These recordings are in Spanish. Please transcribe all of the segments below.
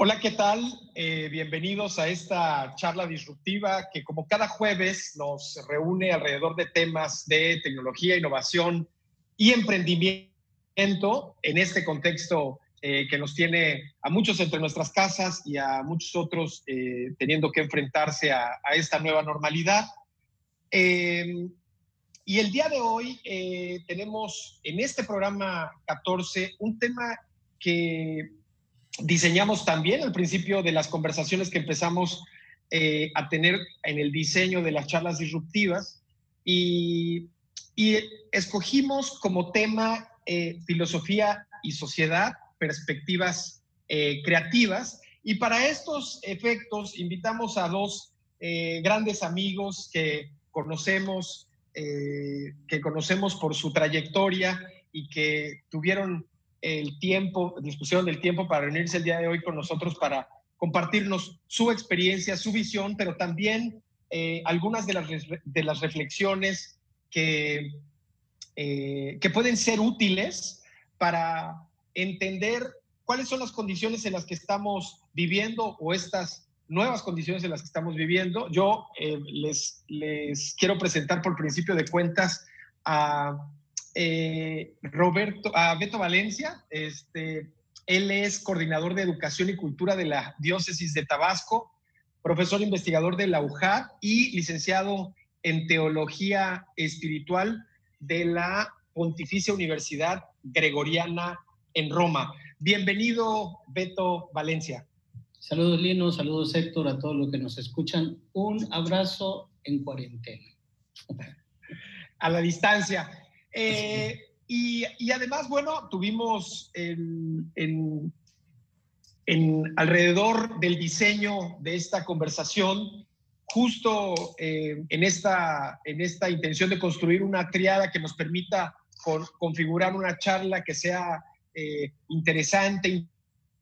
Hola, ¿qué tal? Eh, bienvenidos a esta charla disruptiva que como cada jueves nos reúne alrededor de temas de tecnología, innovación y emprendimiento en este contexto eh, que nos tiene a muchos entre nuestras casas y a muchos otros eh, teniendo que enfrentarse a, a esta nueva normalidad. y el día de hoy tenemos en este programa 14 un tema que diseñamos también al principio de las conversaciones que empezamos eh, a tener en el diseño de las charlas disruptivas y, escogimos como tema eh, filosofía y sociedad, perspectivas eh, creativas. Y para estos efectos invitamos a dos grandes amigos que conocemos, que conocemos por su trayectoria y que tuvieron el tiempo, dispusieron del tiempo para reunirse el día de hoy con nosotros para compartirnos su experiencia, su visión, pero también eh, algunas de las, de las reflexiones que, eh, que pueden ser útiles para entender cuáles son las condiciones en las que estamos viviendo o estas nuevas condiciones en las que estamos viviendo. Yo eh, les, les quiero presentar por principio de cuentas a eh, Roberto, a Beto Valencia. Este, él es coordinador de Educación y Cultura de la Diócesis de Tabasco, profesor investigador de la UJAD y licenciado en Teología Espiritual de la Pontificia Universidad Gregoriana en Roma. Bienvenido, Beto Valencia. Saludos, Lino, saludos, Héctor, a todos los que nos escuchan. Un abrazo en cuarentena. A la distancia. Eh, y, además, bueno, tuvimos en, alrededor del diseño de esta conversación, justo eh, en, esta, en esta intención de construir una triada que nos permita configurar una charla que sea eh, interesante,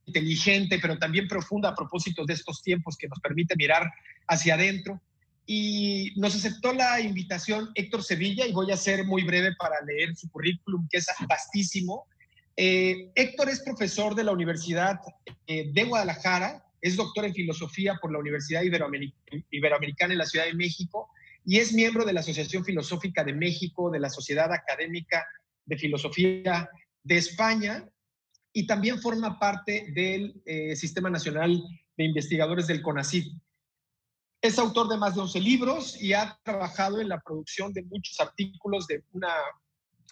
inteligente, pero también profunda a propósito de estos tiempos que nos permite mirar hacia adentro y nos aceptó la invitación Héctor Sevilla y voy a ser muy breve para leer su currículum, que es vastísimo. Eh, Héctor es profesor de la Universidad eh, de Guadalajara, es doctor en filosofía por la Universidad Iberoamericana en la Ciudad de México y es miembro de la Asociación Filosófica de México, de la Sociedad Académica de Filosofía de España y también forma parte del eh, Sistema Nacional de Investigadores del CONACYT. Es autor de más de 11 libros y ha trabajado en la producción de muchos artículos, de una,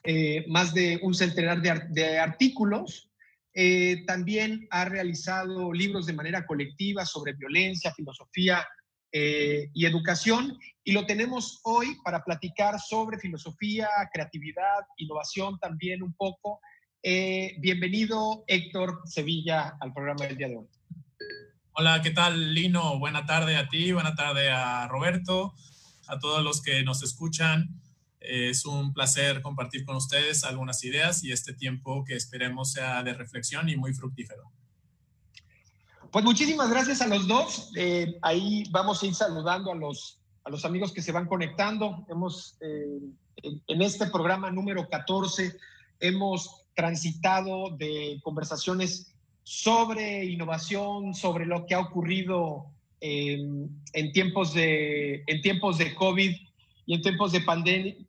eh, más de un centenar de, artículos. Eh, también ha realizado libros de manera colectiva sobre violencia, filosofía eh, y educación. Y lo tenemos hoy para platicar sobre filosofía, creatividad, innovación también un poco. bienvenido, Héctor Sevilla, al programa del día de hoy. Hola, ¿qué tal, Lino? Buena tarde a ti, buena tarde a Roberto, a todos los que nos escuchan. Es un placer compartir con ustedes algunas ideas y este tiempo que esperemos sea de reflexión y muy fructífero. Pues muchísimas gracias a los dos. Eh, ahí vamos a ir saludando a los, a los amigos que se van conectando. Hemos, eh, en este programa número 14, hemos transitado de conversaciones sobre innovación, sobre lo que ha ocurrido en, tiempos, de, en tiempos de COVID y en tiempos de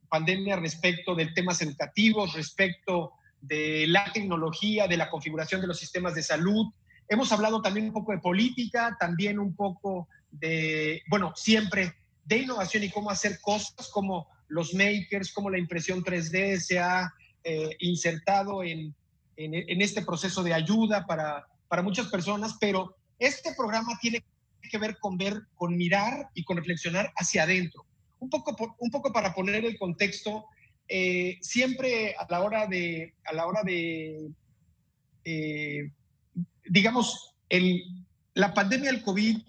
pandemia respecto de temas educativos, respecto de la tecnología, de la configuración de los sistemas de salud. Hemos hablado también un poco de política, también un poco de, bueno, siempre de innovación y cómo hacer cosas, como los makers, cómo la impresión 3D se ha eh, insertado en, en, este proceso de ayuda para, para muchas personas, pero este programa tiene que ver con ver, con mirar y con reflexionar hacia adentro. Un poco, un poco para poner el contexto, eh, siempre a la hora de, a la hora de eh, digamos, el, la pandemia del COVID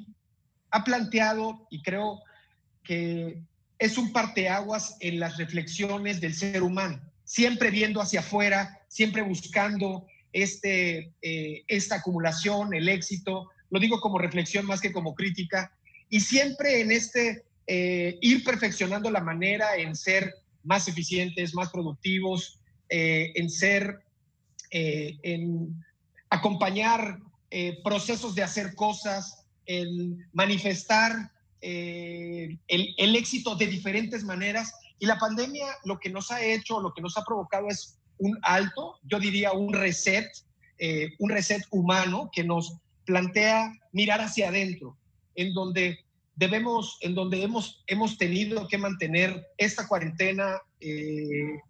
ha planteado, y creo que es un parteaguas en las reflexiones del ser humano, siempre viendo hacia afuera, siempre buscando este, eh, esta acumulación, el éxito, lo digo como reflexión más que como crítica, y siempre en este eh, ir perfeccionando la manera en ser más eficientes, más productivos, eh, en ser, en acompañar procesos de hacer cosas, el manifestar el, el, éxito de diferentes maneras. Y la pandemia lo que nos ha hecho, lo que nos ha provocado es un alto, yo diría un reset, eh, un reset humano que nos plantea mirar hacia adentro, en donde debemos, en donde hemos, hemos tenido que mantener esta cuarentena, eh,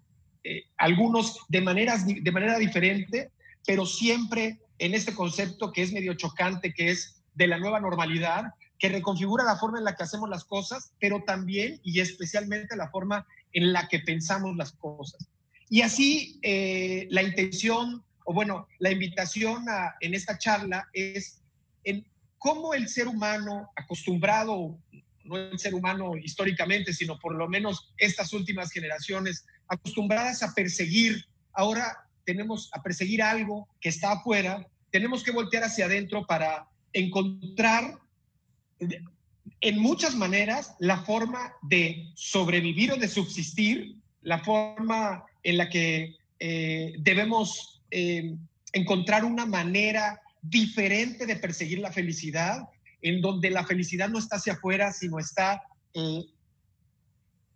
eh, algunos de, maneras, de manera diferente, pero siempre en este concepto que es medio chocante, que es de la nueva normalidad, que reconfigura la forma en la que hacemos las cosas, pero también y especialmente la forma en la que pensamos las cosas. Y así eh, la intención, o bueno, la invitación en esta charla es en cómo el ser humano acostumbrado, no el ser humano históricamente, sino por lo menos estas últimas generaciones, acostumbradas a perseguir, ahora tenemos a perseguir algo que está afuera, tenemos que voltear hacia adentro para encontrar en muchas maneras la forma de sobrevivir o de subsistir, la forma en la que eh, debemos eh, encontrar una manera diferente de perseguir la felicidad, en donde la felicidad no está hacia afuera, sino está, eh,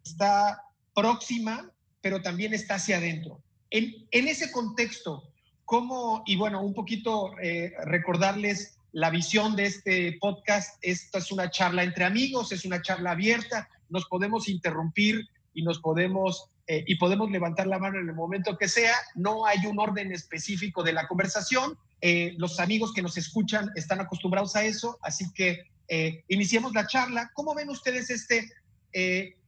está próxima, pero también está hacia adentro. En, en ese contexto, ¿cómo, y bueno, un poquito recordarles la visión de este podcast, esta es una charla entre amigos, es una charla abierta, nos podemos interrumpir y nos podemos eh, y podemos levantar la mano en el momento que sea. No hay un orden específico de la conversación. Eh, los amigos que nos escuchan están acostumbrados a eso, así que eh, iniciemos la charla. ¿Cómo ven ustedes este,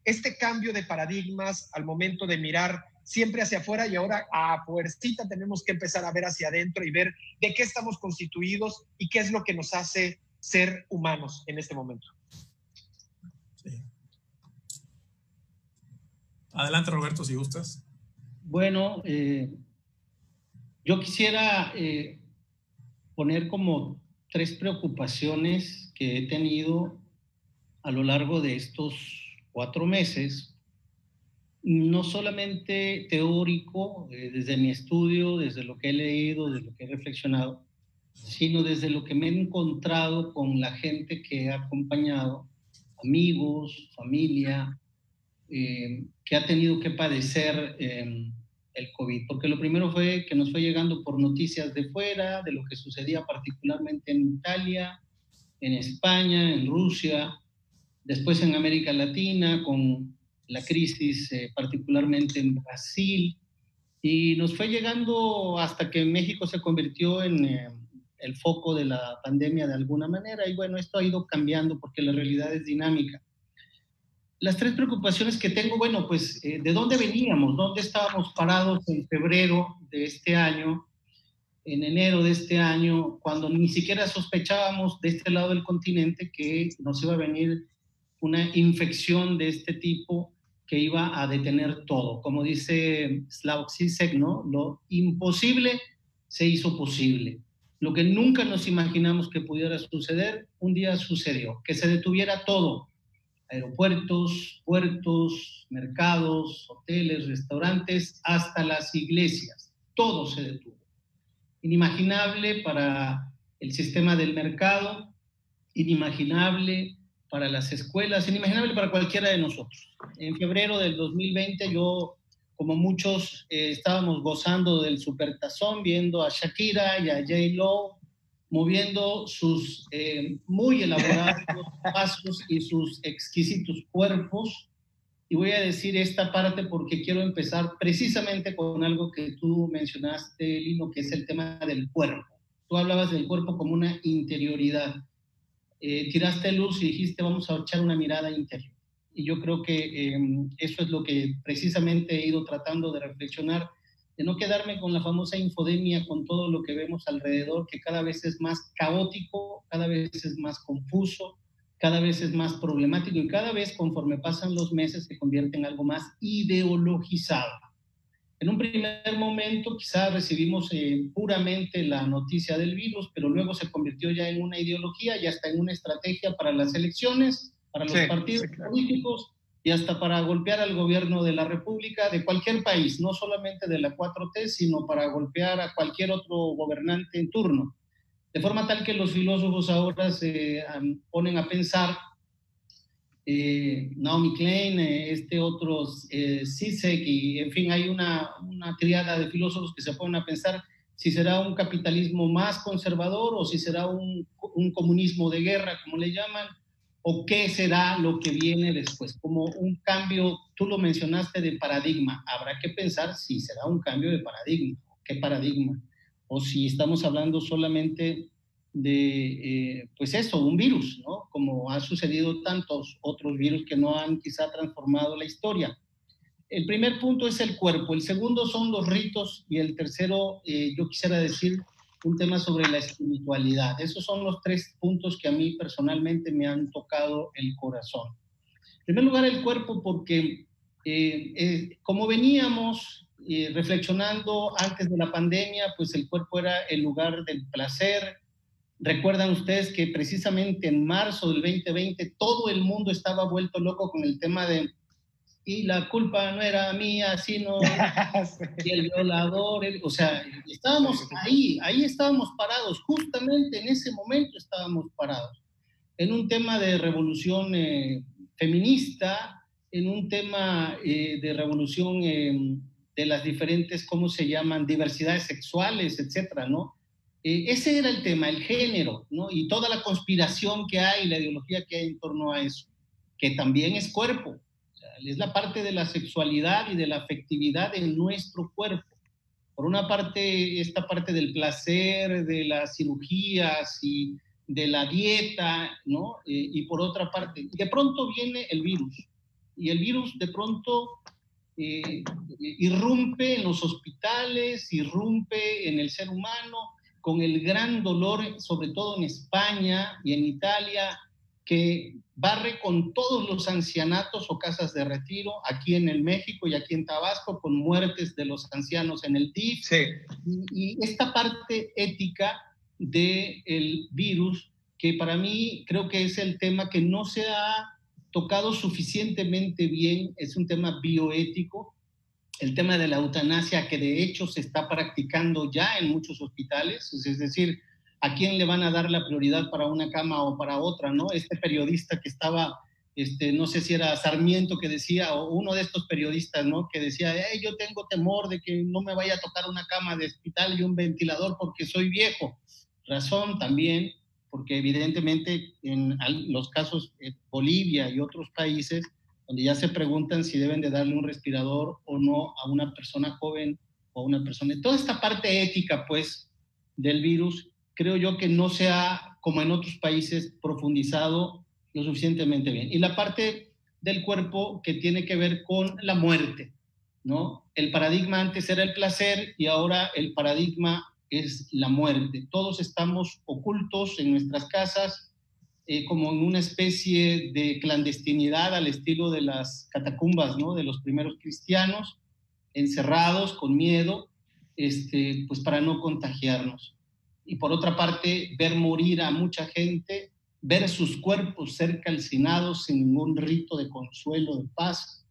este cambio de paradigmas al momento de mirar siempre hacia afuera y ahora a fuercita tenemos que empezar a ver hacia adentro y ver de qué estamos constituidos y qué es lo que nos hace ser humanos en este momento? Adelante, Roberto, si gustas. Bueno, eh, yo quisiera eh, poner como tres preocupaciones que he tenido a lo largo de estos cuatro meses, no solamente teórico, eh, desde mi estudio, desde lo que he leído, desde lo que he reflexionado, sino desde lo que me he encontrado con la gente que he acompañado, amigos, familia, eh, que ha tenido que padecer em, el COVID, porque lo primero fue que nos fue llegando por noticias de fuera, de lo que sucedía particularmente en Italia, en España, en Rusia, después en América Latina, con la crisis eh, particularmente en Brasil, y nos fue llegando hasta que México se convirtió en eh, el foco de la pandemia de alguna manera, y bueno, esto ha ido cambiando porque la realidad es dinámica. Las tres preocupaciones que tengo, bueno, pues eh, de dónde veníamos, dónde estábamos parados en febrero de este año, en enero de este año, cuando ni siquiera sospechábamos de este lado del continente que nos iba a venir una infección de este tipo que iba a detener todo. Como dice Slavoj Zizek, ¿no? Lo imposible se hizo posible. Lo que nunca nos imaginamos que pudiera suceder, un día sucedió, que se detuviera todo aeropuertos, puertos, mercados, hoteles, restaurantes, hasta las iglesias. Todo se detuvo. Inimaginable para el sistema del mercado, inimaginable para las escuelas, inimaginable para cualquiera de nosotros. En febrero del 2020 yo, como muchos, eh, estábamos gozando del supertazón, viendo a Shakira y a J. Lo moviendo sus eh, muy elaborados pasos y sus exquisitos cuerpos. Y voy a decir esta parte porque quiero empezar precisamente con algo que tú mencionaste, Lino, que es el tema del cuerpo. Tú hablabas del cuerpo como una interioridad. Eh, tiraste luz y dijiste, vamos a echar una mirada interior. Y yo creo que em, eso es lo que precisamente he ido tratando de reflexionar de no quedarme con la famosa infodemia, con todo lo que vemos alrededor, que cada vez es más caótico, cada vez es más confuso, cada vez es más problemático y cada vez conforme pasan los meses se convierte en algo más ideologizado. En un primer momento quizá recibimos eh, puramente la noticia del virus, pero luego se convirtió ya en una ideología y hasta en una estrategia para las elecciones, para los partidos políticos y hasta para golpear al gobierno de la República de cualquier país, no solamente de la 4T, sino para golpear a cualquier otro gobernante en turno. De forma tal que los filósofos ahora se ponen a pensar, eh, Naomi Klein, eh, este otro eh, y en fin, hay una, una triada de filósofos que se ponen a pensar si será un capitalismo más conservador o si será un, un comunismo de guerra, como le llaman, o qué será lo que viene después, como un cambio, tú lo mencionaste de paradigma, habrá que pensar si será un cambio de paradigma, qué paradigma, o si estamos hablando solamente de, eh, pues eso, un virus, ¿no? Como ha sucedido tantos otros virus que no han quizá transformado la historia. El primer punto es el cuerpo, el segundo son los ritos y el tercero, eh, yo quisiera decir, un tema sobre la espiritualidad. Esos son los tres puntos que a mí personalmente me han tocado el corazón. En primer lugar, el cuerpo, porque eh, eh, como veníamos eh, reflexionando antes de la pandemia, pues el cuerpo era el lugar del placer. Recuerdan ustedes que precisamente en marzo del 2020 todo el mundo estaba vuelto loco con el tema de y la culpa no era mía, sino y el violador, o sea, estábamos ahí, ahí estábamos parados, justamente en ese momento estábamos parados, en un tema de revolución eh, feminista, en un tema eh, de revolución em, de las diferentes, ¿cómo se llaman?, diversidades sexuales, etcétera, ¿no? Eh, ese era el tema, el género, ¿no? Y toda la conspiración que hay, la ideología que hay en torno a eso, que también es cuerpo, es la parte de la sexualidad y de la afectividad en nuestro cuerpo. Por una parte, esta parte del placer, de las cirugías y de la dieta, ¿no? Eh, y por otra parte, de pronto viene el virus. Y el virus de pronto eh, irrumpe en los hospitales, irrumpe en el ser humano, con el gran dolor, sobre todo en España y en Italia, que barre con todos los ancianatos o casas de retiro aquí en el México y aquí en Tabasco con muertes de los ancianos en el DIF. Y, esta parte ética del el virus, que para mí creo que es el tema que no se ha tocado suficientemente bien, es un tema bioético, el tema de la eutanasia que de hecho se está practicando ya en muchos hospitales, es decir, a quién le van a dar la prioridad para una cama o para otra, ¿no? Este periodista que estaba, este, no sé si era Sarmiento que decía, o uno de estos periodistas, ¿no? Que decía, yo tengo temor de que no me vaya a tocar una cama de hospital y un ventilador porque soy viejo. Razón también, porque evidentemente en los casos de Bolivia y otros países, donde ya se preguntan si deben de darle un respirador o no a una persona joven o a una persona. Toda esta parte ética, pues, del virus creo yo que no se ha, como en otros países, profundizado lo suficientemente bien. Y la parte del cuerpo que tiene que ver con la muerte, ¿no? El paradigma antes era el placer y ahora el paradigma es la muerte. Todos estamos ocultos en nuestras casas, eh, como en una especie de clandestinidad al estilo de las catacumbas, ¿no? De los primeros cristianos, encerrados con miedo, este, pues para no contagiarnos y por otra parte ver morir a mucha gente, ver sus cuerpos ser calcinados sin ningún rito de consuelo, de paz.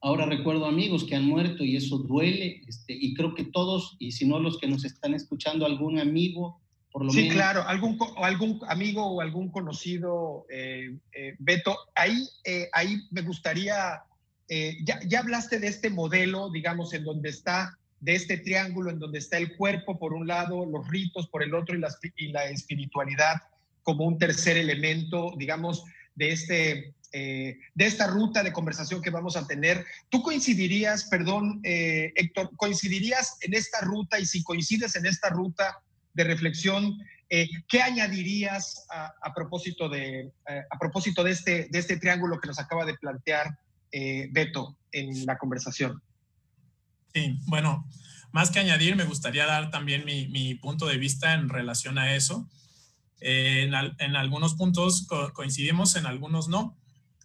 Ahora recuerdo amigos que han muerto y eso duele, este, y creo que todos, y si no los que nos están escuchando, algún amigo, por lo sí, claro, algún, algún amigo o algún conocido, eh, eh, Beto, ahí, eh, ahí me gustaría, ya, ya hablaste de este modelo, digamos, en donde está de este triángulo en donde está el cuerpo por un lado, los ritos por el otro y la, y la espiritualidad como un tercer elemento, digamos, de, este, eh, de esta ruta de conversación que vamos a tener. ¿Tú coincidirías, perdón, eh, Héctor, coincidirías en esta ruta y si coincides en esta ruta de reflexión, eh, ¿qué añadirías a, propósito, de, a propósito de, este, de este triángulo que nos acaba de plantear Beto en la conversación? Sí, bueno, más que añadir, me gustaría dar también mi, punto de vista en relación a eso. Eh, en, algunos puntos coincidimos, en algunos no.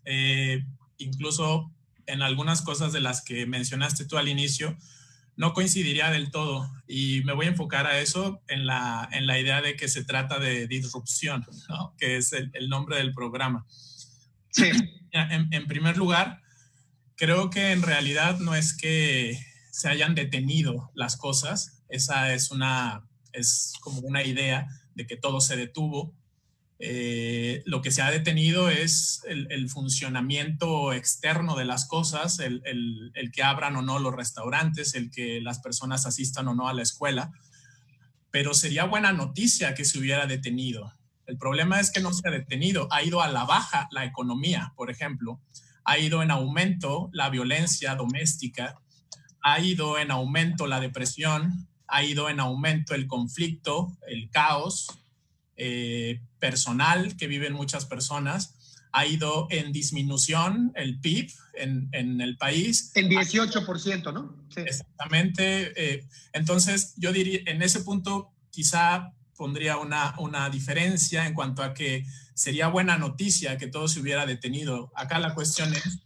Eh, incluso en algunas cosas de las que mencionaste tú al inicio, no coincidiría del todo. Y me voy a enfocar a eso en la, en la idea de que se trata de disrupción, ¿no? que es el, nombre del programa. Sí. En, en primer lugar, creo que en realidad no es que se hayan detenido las cosas. Esa es una, es como una idea de que todo se detuvo. Eh, lo que se ha detenido es el, funcionamiento externo de las cosas, el, el, que abran o no los restaurantes, el que las personas asistan o no a la escuela. Pero sería buena noticia que se hubiera detenido. El problema es que no se ha detenido, ha ido a la baja la economía, por ejemplo, ha ido en aumento la violencia doméstica, ha ido en aumento la depresión, ha ido en aumento el conflicto, el caos eh, personal que viven muchas personas, ha ido en disminución el PIB en, el país. En 18%, ¿no? Exactamente. Eh, entonces, yo diría, en ese punto quizá pondría una, una diferencia en cuanto a que sería buena noticia que todo se hubiera detenido. Acá la cuestión es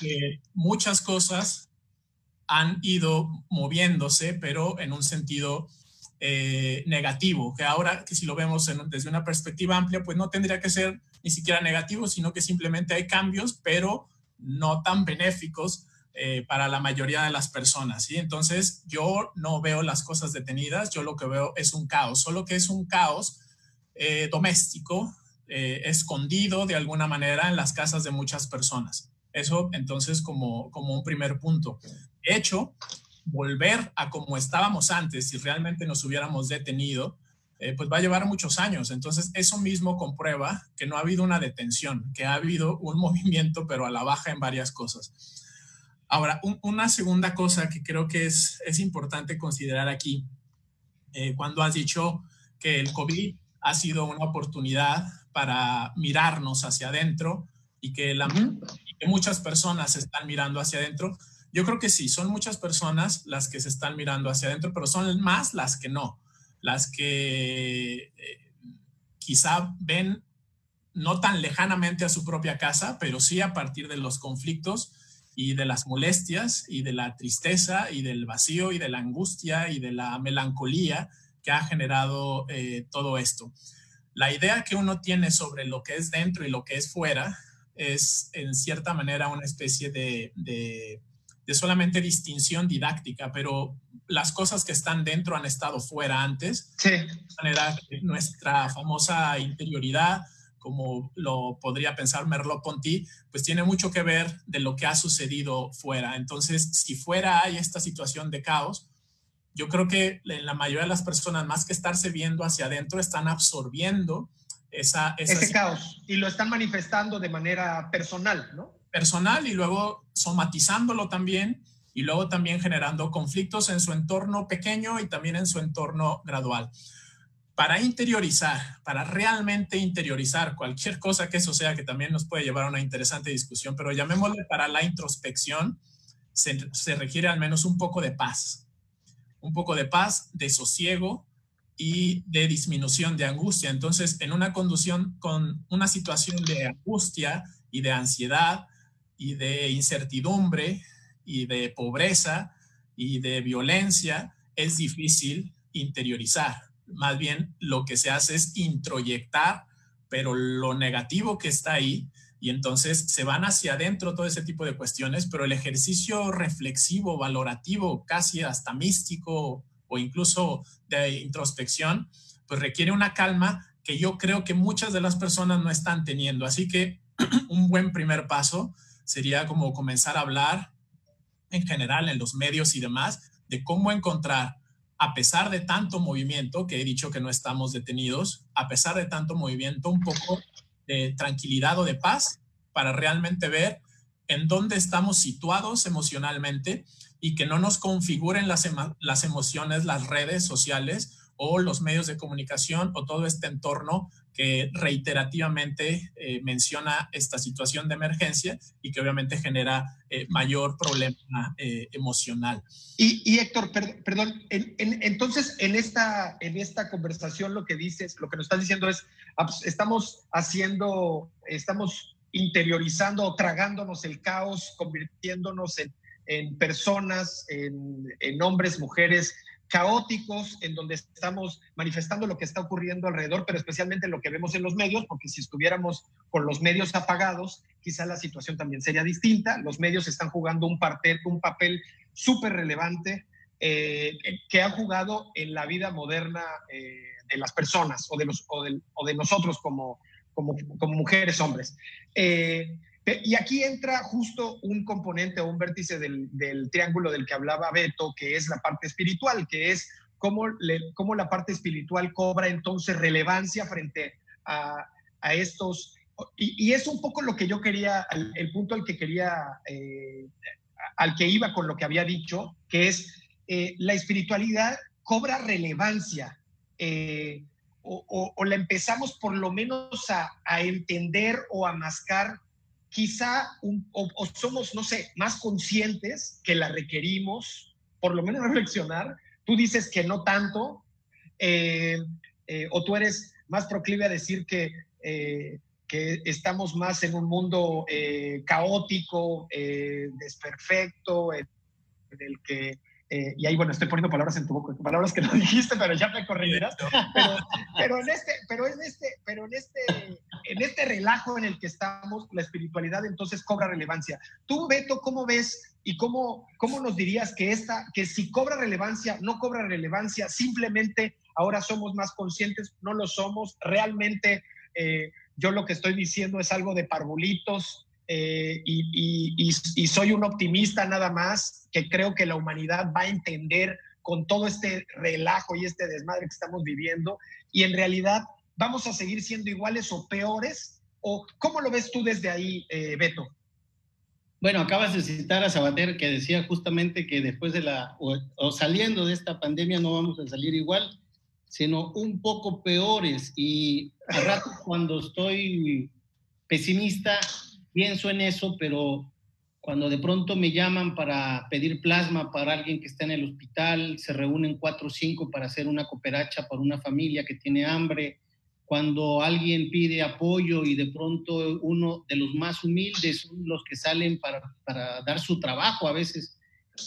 que muchas cosas han ido moviéndose, pero en un sentido eh, negativo, que ahora que si lo vemos desde una perspectiva amplia, pues no tendría que ser ni siquiera negativo, sino que simplemente hay cambios, pero no tan benéficos eh, para la mayoría de las personas. ¿sí? Entonces, yo no veo las cosas detenidas, yo lo que veo es un caos, solo que es un caos eh, doméstico, escondido de alguna manera en las casas de muchas personas. Eso entonces como, como un primer punto. De hecho, volver a como estábamos antes, si realmente nos hubiéramos detenido, eh, pues va a llevar muchos años. Entonces, eso mismo comprueba que no ha habido una detención, que ha habido un movimiento, pero a la baja en varias cosas. Ahora, una segunda cosa que creo que es, es importante considerar aquí, eh, cuando has dicho que el COVID ha sido una oportunidad para mirarnos hacia adentro y que, la, y que muchas personas están mirando hacia adentro, yo creo que sí, son muchas personas las que se están mirando hacia adentro, pero son más las que no, las que eh, quizá ven no tan lejanamente a su propia casa, pero sí a partir de los conflictos y de las molestias y de la tristeza y del vacío y de la angustia y de la melancolía que ha generado eh, todo esto. La idea que uno tiene sobre lo que es dentro y lo que es fuera es en cierta manera una especie de de solamente distinción didáctica, pero las cosas que están dentro han estado fuera antes. Sí. De manera nuestra famosa interioridad, como lo podría pensar Merleau-Ponty, pues tiene mucho que ver de lo que ha sucedido fuera. Entonces, si fuera hay esta situación de caos, yo creo que la mayoría de las personas, más que estarse viendo hacia adentro, están absorbiendo esa, ese caos y lo están manifestando de manera personal, ¿no? Personal y luego somatizándolo también y luego también generando conflictos en su entorno pequeño y también en su entorno gradual. Para interiorizar, para realmente interiorizar cualquier cosa que eso sea, que también nos puede llevar a una interesante discusión, pero llamémosle para la introspección, se, se requiere al menos un poco de paz, un poco de paz, de sosiego y de disminución de angustia. Entonces, en una conducción con una situación de angustia y de ansiedad, y de incertidumbre y de pobreza y de violencia, es difícil interiorizar. Más bien lo que se hace es introyectar, pero lo negativo que está ahí, y entonces se van hacia adentro todo ese tipo de cuestiones, pero el ejercicio reflexivo, valorativo, casi hasta místico o incluso de introspección, pues requiere una calma que yo creo que muchas de las personas no están teniendo. Así que un buen primer paso sería como comenzar a hablar en general en los medios y demás de cómo encontrar, a pesar de tanto movimiento, que he dicho que no estamos detenidos, a pesar de tanto movimiento, un poco de tranquilidad o de paz para realmente ver en dónde estamos situados emocionalmente y que no nos configuren las, las emociones, las redes sociales o los medios de comunicación o todo este entorno que reiterativamente eh, menciona esta situación de emergencia y que obviamente genera eh, mayor problema eh, emocional. Y, Héctor, perdón, entonces en esta, en esta conversación lo que dices, lo que nos estás diciendo es, ah, pues, estamos haciendo, estamos interiorizando o tragándonos el caos, convirtiéndonos en, personas, en hombres, mujeres caóticos en donde estamos manifestando lo que está ocurriendo alrededor, pero especialmente lo que vemos en los medios, porque si estuviéramos con los medios apagados, quizá la situación también sería distinta. Los medios están jugando un, un papel súper relevante que ha jugado en la vida moderna de las personas o de, los, o de, nosotros como, como, como, mujeres, hombres. Y aquí entra justo un componente o un vértice del, del, triángulo del que hablaba Beto, que es la parte espiritual, que es cómo, cómo la parte espiritual cobra entonces relevancia frente a, a estos y, es un poco lo que yo quería, el, punto al que quería, eh, al que iba con lo que había dicho, que es eh, la espiritualidad cobra relevancia eh, o, la empezamos por lo menos a, entender o a mascar, quizá o, somos, no sé, más conscientes que la requerimos, por lo menos reflexionar. Tú dices que no tanto, o tú eres más proclive a decir que que estamos más en un mundo eh, caótico, eh, desperfecto, en, el que, eh, y ahí bueno, estoy poniendo palabras en tu boca, palabras que no dijiste, pero ya me corregirás, pero, pero, en este, pero en este, pero en este, en este relajo en el que estamos, la espiritualidad entonces cobra relevancia. Tú, Beto, ¿cómo ves y cómo, cómo nos dirías que esta, que si cobra relevancia, no cobra relevancia, simplemente ahora somos más conscientes, no lo somos, realmente eh, yo lo que estoy diciendo es algo de parvulitos eh, y, soy un optimista nada más, que creo que la humanidad va a entender con todo este relajo y este desmadre que estamos viviendo y en realidad vamos a seguir siendo iguales o peores. ¿O cómo lo ves tú desde ahí, eh, Beto? Bueno, acabas de citar a Sabater que decía justamente que después de la, o saliendo de esta pandemia no vamos a salir igual sino un poco peores. Y a rato cuando estoy pesimista, pienso en eso, pero cuando de pronto me llaman para pedir plasma para alguien que está en el hospital, se reúnen cuatro o cinco para hacer una cooperacha para una familia que tiene hambre, cuando alguien pide apoyo y de pronto uno de los más humildes son los que salen para, para dar su trabajo, a veces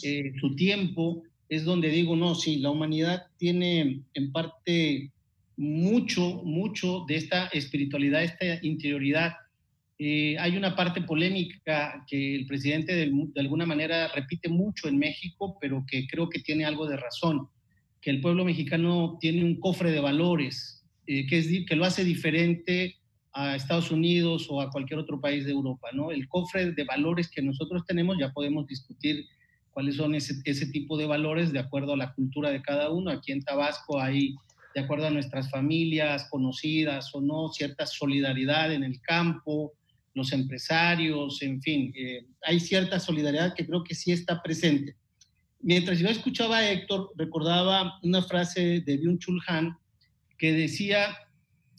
eh, su tiempo, es donde digo, no, sí, la humanidad tiene en parte mucho, mucho de esta espiritualidad, esta interioridad. Eh, hay una parte polémica que el presidente de, alguna manera repite mucho en México, pero que creo que tiene algo de razón, que el pueblo mexicano tiene un cofre de valores, eh, que, es, que lo hace diferente a Estados Unidos o a cualquier otro país de Europa, ¿no? El cofre de valores que nosotros tenemos, ya podemos discutir cuáles son ese, ese, tipo de valores de acuerdo a la cultura de cada uno. Aquí en Tabasco hay, de acuerdo a nuestras familias conocidas o no, cierta solidaridad en el campo, los empresarios, en fin, eh, hay cierta solidaridad que creo que sí está presente. Mientras yo escuchaba a Héctor, recordaba una frase de Byung-Chul Han que decía,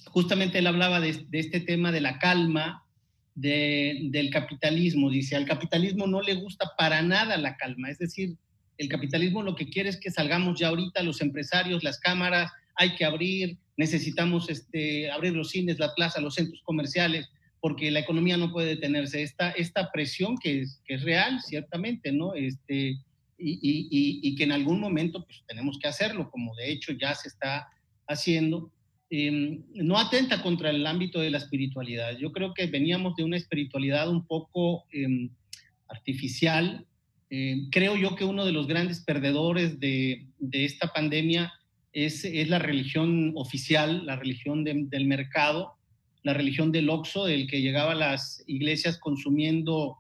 justamente él hablaba de, este tema de la calma, del capitalismo. Dice, al capitalismo no le gusta para nada la calma. Es decir, el capitalismo lo que quiere es que salgamos ya ahorita los empresarios, las cámaras, hay que abrir, necesitamos este, abrir los cines, la plaza, los centros comerciales, porque la economía no puede detenerse. Esta, esta presión que es, que es real, ciertamente, ¿no? Este, y, y, y, que en algún momento pues, tenemos que hacerlo, como de hecho ya se está haciendo. Em, no atenta contra el ámbito de la espiritualidad. Yo creo que veníamos de una espiritualidad un poco em, artificial. Em, creo yo que uno de los grandes perdedores de, esta pandemia es, es, la religión oficial, la religión del mercado, la religión del oxo, del que llegaba a las iglesias consumiendo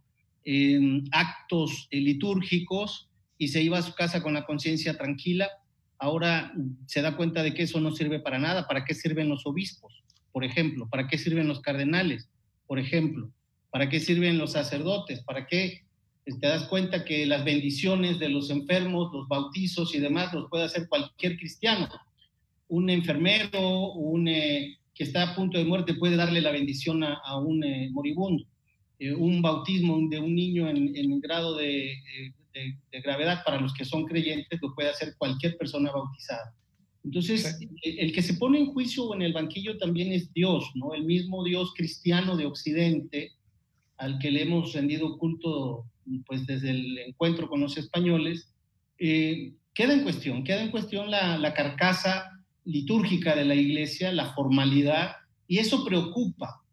actos litúrgicos y se iba a su casa con la conciencia tranquila ahora se da cuenta de que eso no sirve para nada. ¿Para qué sirven los obispos, por ejemplo? ¿Para qué sirven los cardenales, por ejemplo? ¿Para qué sirven los sacerdotes? ¿Para qué te das cuenta que las bendiciones de los enfermos, los bautizos y demás los puede hacer cualquier cristiano? Un enfermero, un eh, que está a punto de muerte puede darle la bendición a, un eh, moribundo. Eh, un bautismo de un niño en, en grado de, de, gravedad para los que son creyentes lo puede hacer cualquier persona bautizada. Entonces, el, que se pone en juicio o en el banquillo también es Dios, ¿no? El mismo Dios cristiano de Occidente, al que le hemos rendido culto pues desde el encuentro con los españoles, eh, queda en cuestión, queda en cuestión la, la carcasa litúrgica de la iglesia, la formalidad, y eso preocupa,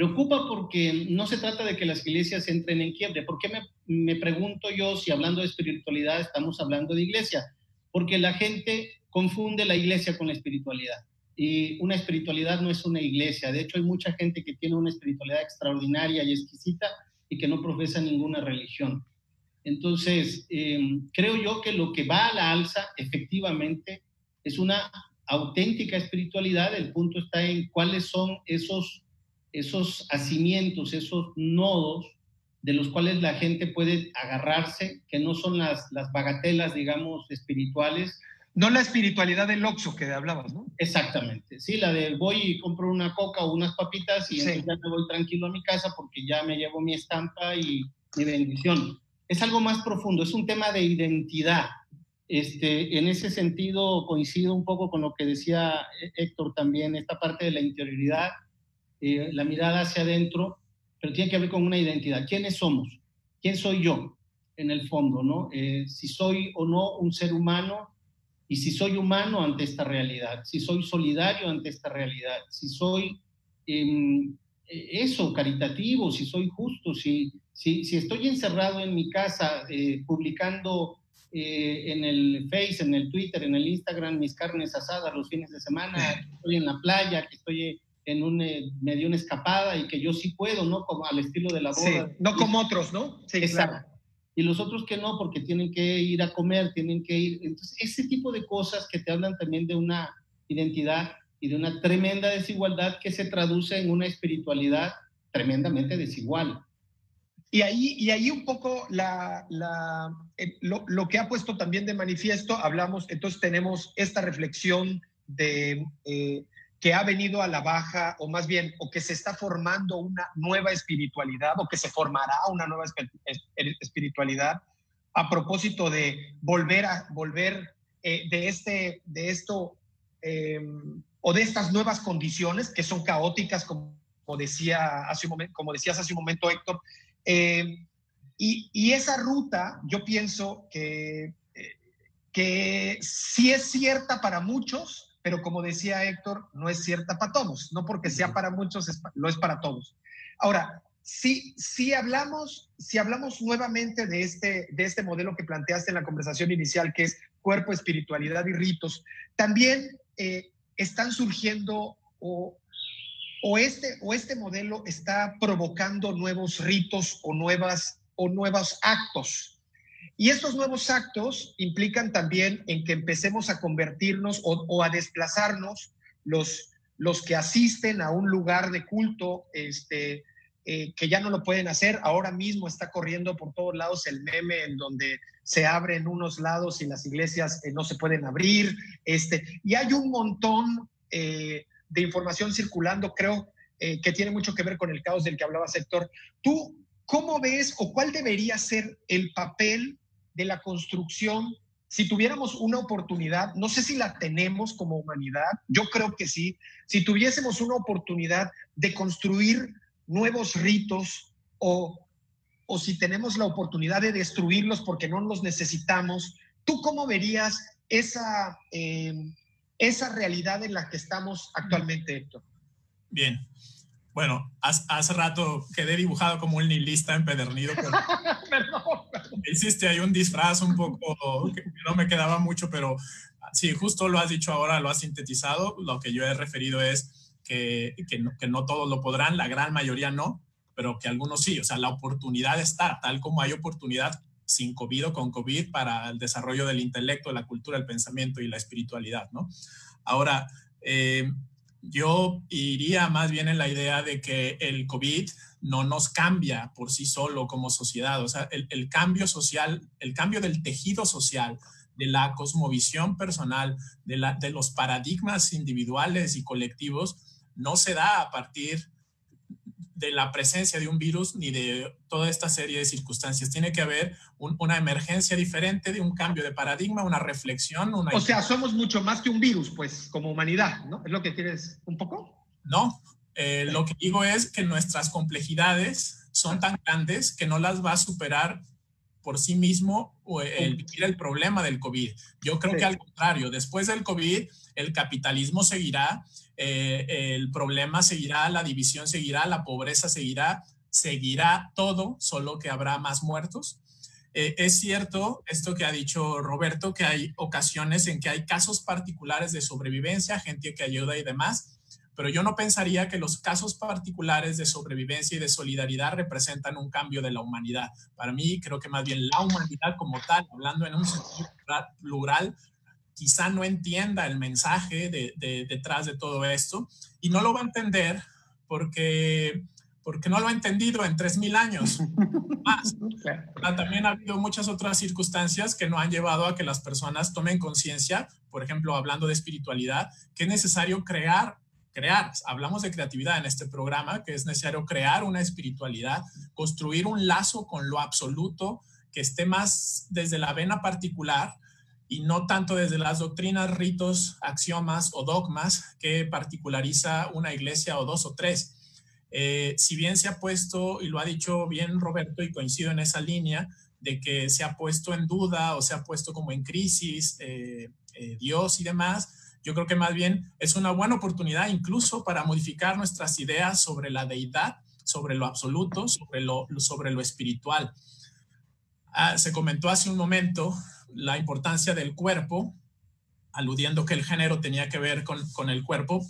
Preocupa porque no se trata de que las iglesias entren en quiebre. ¿Por qué me, me pregunto yo si hablando de espiritualidad estamos hablando de iglesia? Porque la gente confunde la iglesia con la espiritualidad. Y una espiritualidad no es una iglesia. De hecho, hay mucha gente que tiene una espiritualidad extraordinaria y exquisita y que no profesa ninguna religión. Entonces, em, creo yo que lo que va a la alza efectivamente es una auténtica espiritualidad. El punto está en cuáles son esos, esos hacimientos, esos nodos de los cuales la gente puede agarrarse, que no son las, las bagatelas, digamos, espirituales, no la espiritualidad del Oxxo que hablabas, ¿no? Exactamente. Sí, la de voy y compro una coca o unas papitas y ya me voy tranquilo a mi casa porque ya me llevo mi estampa y mi bendición. Es algo más profundo, es un tema de identidad. Este, en ese sentido coincido un poco con lo que decía Héctor también, esta parte de la interioridad, eh, la mirada hacia adentro, pero tiene que ver con una identidad. ¿Quiénes somos? ¿Quién soy yo? En el fondo, ¿no? Eh, si soy o no un ser humano y si soy humano ante esta realidad, si soy solidario ante esta realidad, si soy em, eso, caritativo, si soy justo, si, si, si, estoy encerrado en mi casa eh, publicando eh, en el Face, en el Twitter, en el Instagram mis carnes asadas los fines de semana, que estoy en la playa, que estoy en un, eh, medio una escapada y que yo sí puedo, ¿no? Como al estilo de la boda. Sí, no como otros, ¿no? Sí, Exacto y los otros que no, porque tienen que ir a comer, tienen que ir. Entonces, ese tipo de cosas que te hablan también de una identidad y de una tremenda desigualdad que se traduce en una espiritualidad tremendamente desigual. Y ahí, y ahí un poco la, la, eh, lo, que ha puesto también de manifiesto, hablamos, entonces tenemos esta reflexión de eh, que ha venido a la baja, o más bien, o que se está formando una nueva espiritualidad, o que se formará una nueva espiritualidad, a propósito de volver a volver eh, de este, de esto, em, o de estas nuevas condiciones que son caóticas, como, decía hace como decías hace un momento, Héctor. Em, y, y, esa ruta, yo pienso que, eh, que sí es cierta para muchos, pero como decía Héctor, no es cierta para todos, no porque sea para muchos, lo es para todos. Ahora, si, si, hablamos, si hablamos nuevamente de este, de este modelo que planteaste en la conversación inicial, que es cuerpo, espiritualidad y ritos, también eh, están surgiendo o, o, este, o este modelo está provocando nuevos ritos o, nuevas, nuevos actos y estos nuevos actos implican también en que empecemos a convertirnos o, a desplazarnos los, los que asisten a un lugar de culto, este, eh, que ya no lo pueden hacer. Ahora mismo está corriendo por todos lados el meme en donde se abren unos lados y las iglesias eh, no se pueden abrir. Este, y hay un montón eh, de información circulando, creo, que tiene mucho que ver con el caos del que hablaba Sector. ¿Tú cómo ves o cuál debería ser el papel de la construcción, si tuviéramos una oportunidad, no sé si la tenemos como humanidad, yo creo que sí, si tuviésemos una oportunidad de construir nuevos ritos o, o si tenemos la oportunidad de destruirlos porque no los necesitamos, ¿tú cómo verías esa, eh, esa realidad en la que estamos actualmente, Héctor? Bien, bueno, hace, rato quedé dibujado como un nihilista empedernido. Pero perdón, Hiciste ahí un disfraz un poco que no me quedaba mucho, pero sí, justo lo has dicho ahora, lo has sintetizado. Lo que yo he referido es que, que, no, que no todos lo podrán, la gran mayoría no, pero que algunos sí. O sea, la oportunidad está, tal como hay oportunidad sin COVID o con COVID para el desarrollo del intelecto, la cultura, el pensamiento y la espiritualidad, ¿no? Ahora, eh, yo iría más bien en la idea de que el COVID no nos cambia por sí solo como sociedad. O sea, el, cambio social, el cambio del tejido social, de la cosmovisión personal, de, la, de los paradigmas individuales y colectivos, no se da a partir de la presencia de un virus ni de toda esta serie de circunstancias. Tiene que haber una emergencia diferente de un cambio de paradigma, una reflexión. Una o sea, somos mucho más que un virus, pues, como humanidad, ¿no? ¿Es lo que quieres un poco? No, eh, lo que digo es que nuestras complejidades son tan grandes que no las va a superar por sí mismo el el problema del COVID. Yo creo que al contrario, después del COVID, el capitalismo seguirá, eh, el problema seguirá, la división seguirá, la pobreza seguirá, seguirá todo, solo que habrá más muertos. Eh, es cierto esto que ha dicho Roberto, que hay ocasiones en que hay casos particulares de sobrevivencia, gente que ayuda y demás, pero yo no pensaría que los casos particulares de sobrevivencia y de solidaridad representan un cambio de la humanidad. Para mí, creo que más bien la humanidad como tal, hablando en un sentido plural, quizá no entienda el mensaje de, detrás de todo esto y no lo va a entender porque porque no lo ha entendido en 3.000 años más. También ha habido muchas otras circunstancias que no han llevado a que las personas tomen conciencia, por ejemplo, hablando de espiritualidad, que es necesario crear crear. Hablamos de creatividad en este programa, que es necesario crear una espiritualidad, construir un lazo con lo absoluto que esté más desde la vena particular y no tanto desde las doctrinas, ritos, axiomas o dogmas que particulariza una iglesia o dos o tres. Eh, si bien se ha puesto, y lo ha dicho bien Roberto, y coincido en esa línea, de que se ha puesto en duda o se ha puesto como en crisis eh, eh, Dios y demás, yo creo que más bien es una buena oportunidad incluso para modificar nuestras ideas sobre la deidad, sobre lo absoluto, sobre lo, sobre lo espiritual. Ah, se comentó hace un momento la importancia del cuerpo, aludiendo que el género tenía que ver con, con el cuerpo,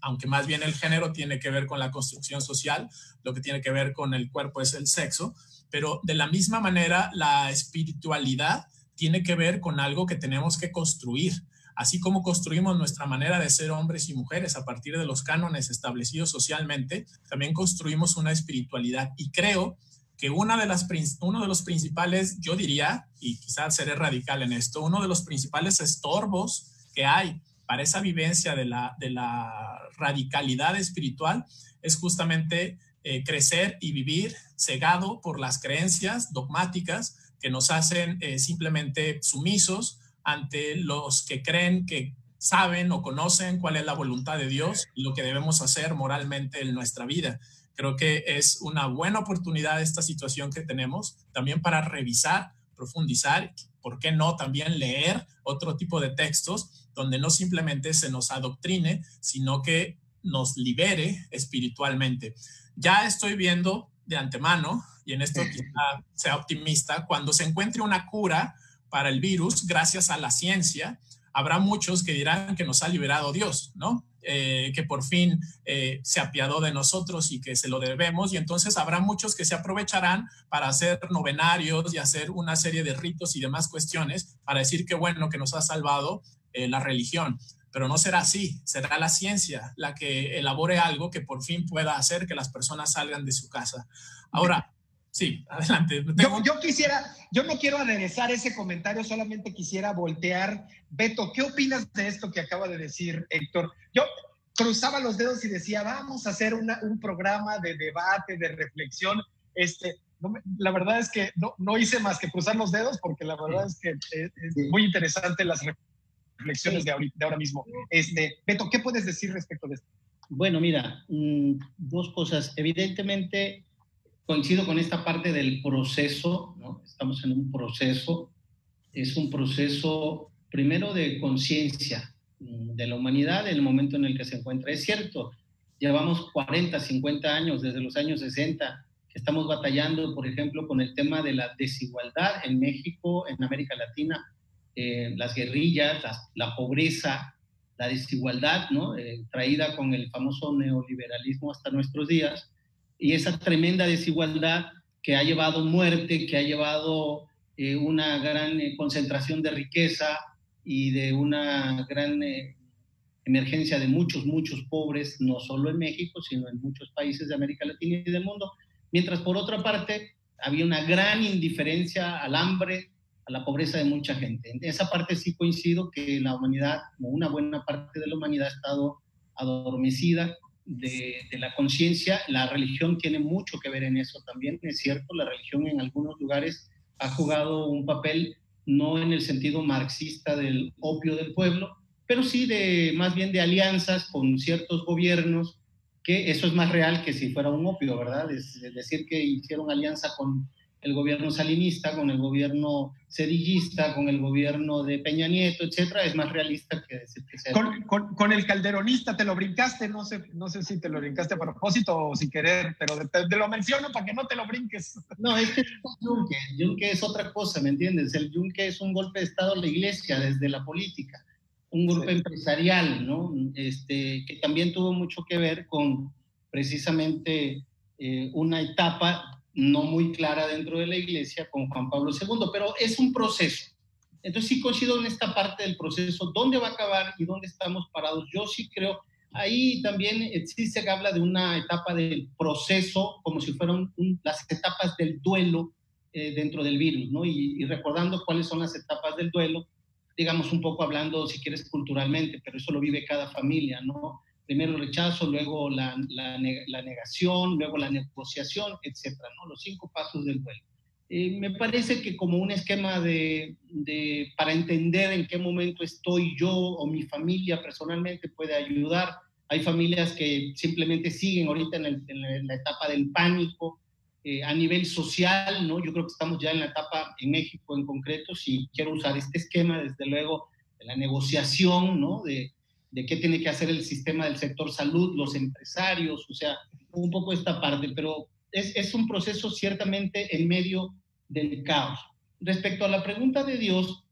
aunque más bien el género tiene que ver con la construcción social, lo que tiene que ver con el cuerpo es el sexo, pero de la misma manera la espiritualidad tiene que ver con algo que tenemos que construir Así como construimos nuestra manera de ser hombres y mujeres a partir de los cánones establecidos socialmente, también construimos una espiritualidad. Y creo que una de las, uno de los principales, yo diría, y quizás seré radical en esto, uno de los principales estorbos que hay para esa vivencia de la, de la radicalidad espiritual es justamente eh, crecer y vivir cegado por las creencias dogmáticas que nos hacen eh, simplemente sumisos, ante los que creen que saben o conocen cuál es la voluntad de Dios y lo que debemos hacer moralmente en nuestra vida. Creo que es una buena oportunidad esta situación que tenemos también para revisar, profundizar, ¿por qué no también leer otro tipo de textos donde no simplemente se nos adoctrine, sino que nos libere espiritualmente? Ya estoy viendo de antemano, y en esto quizá sea optimista, cuando se encuentre una cura para el virus gracias a la ciencia. Habrá muchos que dirán que nos ha liberado Dios, ¿no? Eh, que por fin eh, se apiadó de nosotros y que se lo debemos. Y entonces habrá muchos que se aprovecharán para hacer novenarios y hacer una serie de ritos y demás cuestiones para decir que bueno, que nos ha salvado eh, la religión. Pero no será así, será la ciencia la que elabore algo que por fin pueda hacer que las personas salgan de su casa. Ahora, Sí, adelante. Yo, quisiera, yo no quiero aderezar ese comentario, solamente quisiera voltear. Beto, ¿qué opinas de esto que acaba de decir Héctor? Yo cruzaba los dedos y decía, vamos a hacer un programa de debate, de reflexión. Este, la verdad es que no, hice más que cruzar los dedos porque la verdad es que es, muy interesante las reflexiones de, ahora, mismo. Este, Beto, ¿qué puedes decir respecto de esto? Bueno, mira, mm, dos cosas. Evidentemente, coincido con esta parte del proceso, ¿no? estamos en un proceso, es un proceso primero de conciencia mm, de la humanidad en el momento en el que se encuentra. Es cierto, llevamos 40, 50 años, desde los años 60, que estamos batallando, por ejemplo, con el tema de la desigualdad en México, en América Latina, eh, las guerrillas, la, pobreza, la desigualdad. Eh, traída con el famoso neoliberalismo hasta nuestros días y esa tremenda desigualdad que ha llevado muerte, que ha llevado eh, una gran eh, concentración de riqueza y de una gran eh, emergencia de muchos, muchos pobres, no solo en México, sino en muchos países de América Latina y del mundo. Mientras por otra parte había una gran indiferencia al hambre, a la pobreza de mucha gente. En esa parte sí coincido que la humanidad, como una buena parte de la humanidad, ha estado adormecida de, la conciencia. La religión tiene mucho que ver en eso también, es cierto, la religión en algunos lugares ha jugado un papel no en el sentido marxista del opio del pueblo, pero sí de más bien de alianzas con ciertos gobiernos, que eso es más real que si fuera un opio, ¿verdad? Es decir, que hicieron alianza con el gobierno salinista, con el gobierno cedillista, con el gobierno de Peña Nieto, etcétera, es más realista que decir que sea. Con, con, el calderonista te lo brincaste, no sé, no sé si te lo brincaste a propósito o sin querer, pero te, lo menciono para que no te lo brinques. No, es que es yunque, yunque es otra cosa, ¿me entiendes? El yunque es un golpe de Estado a la iglesia desde la política, un grupo empresarial, ¿no? Este, que también tuvo mucho que ver con precisamente eh, una etapa no muy clara dentro de la iglesia con Juan Pablo II, pero es un proceso. Entonces sí coincido en esta parte del proceso, dónde va a acabar y dónde estamos parados. Yo sí creo, ahí también existe se habla de una etapa del proceso, como si fueran las etapas del duelo eh, dentro del virus, ¿no? Y, y recordando cuáles son las etapas del duelo, digamos un poco hablando, si quieres, culturalmente, pero eso lo vive cada familia, ¿no? Primero el rechazo, luego la, la, negación, luego la negociación, etcétera, ¿no? Los cinco pasos del duelo. Eh, me parece que como un esquema de, de, para entender en qué momento estoy yo o mi familia personalmente puede ayudar. Hay familias que simplemente siguen ahorita en, en la etapa del pánico, eh, a nivel social, ¿no? Yo creo que estamos ya en la etapa en México en concreto, si quiero usar este esquema, desde luego, de la negociación, ¿no? De, de qué tiene que hacer el sistema del sector salud, los empresarios, o sea, un poco esta parte, pero es, es un proceso ciertamente en medio del caos. Respecto a la pregunta de Dios,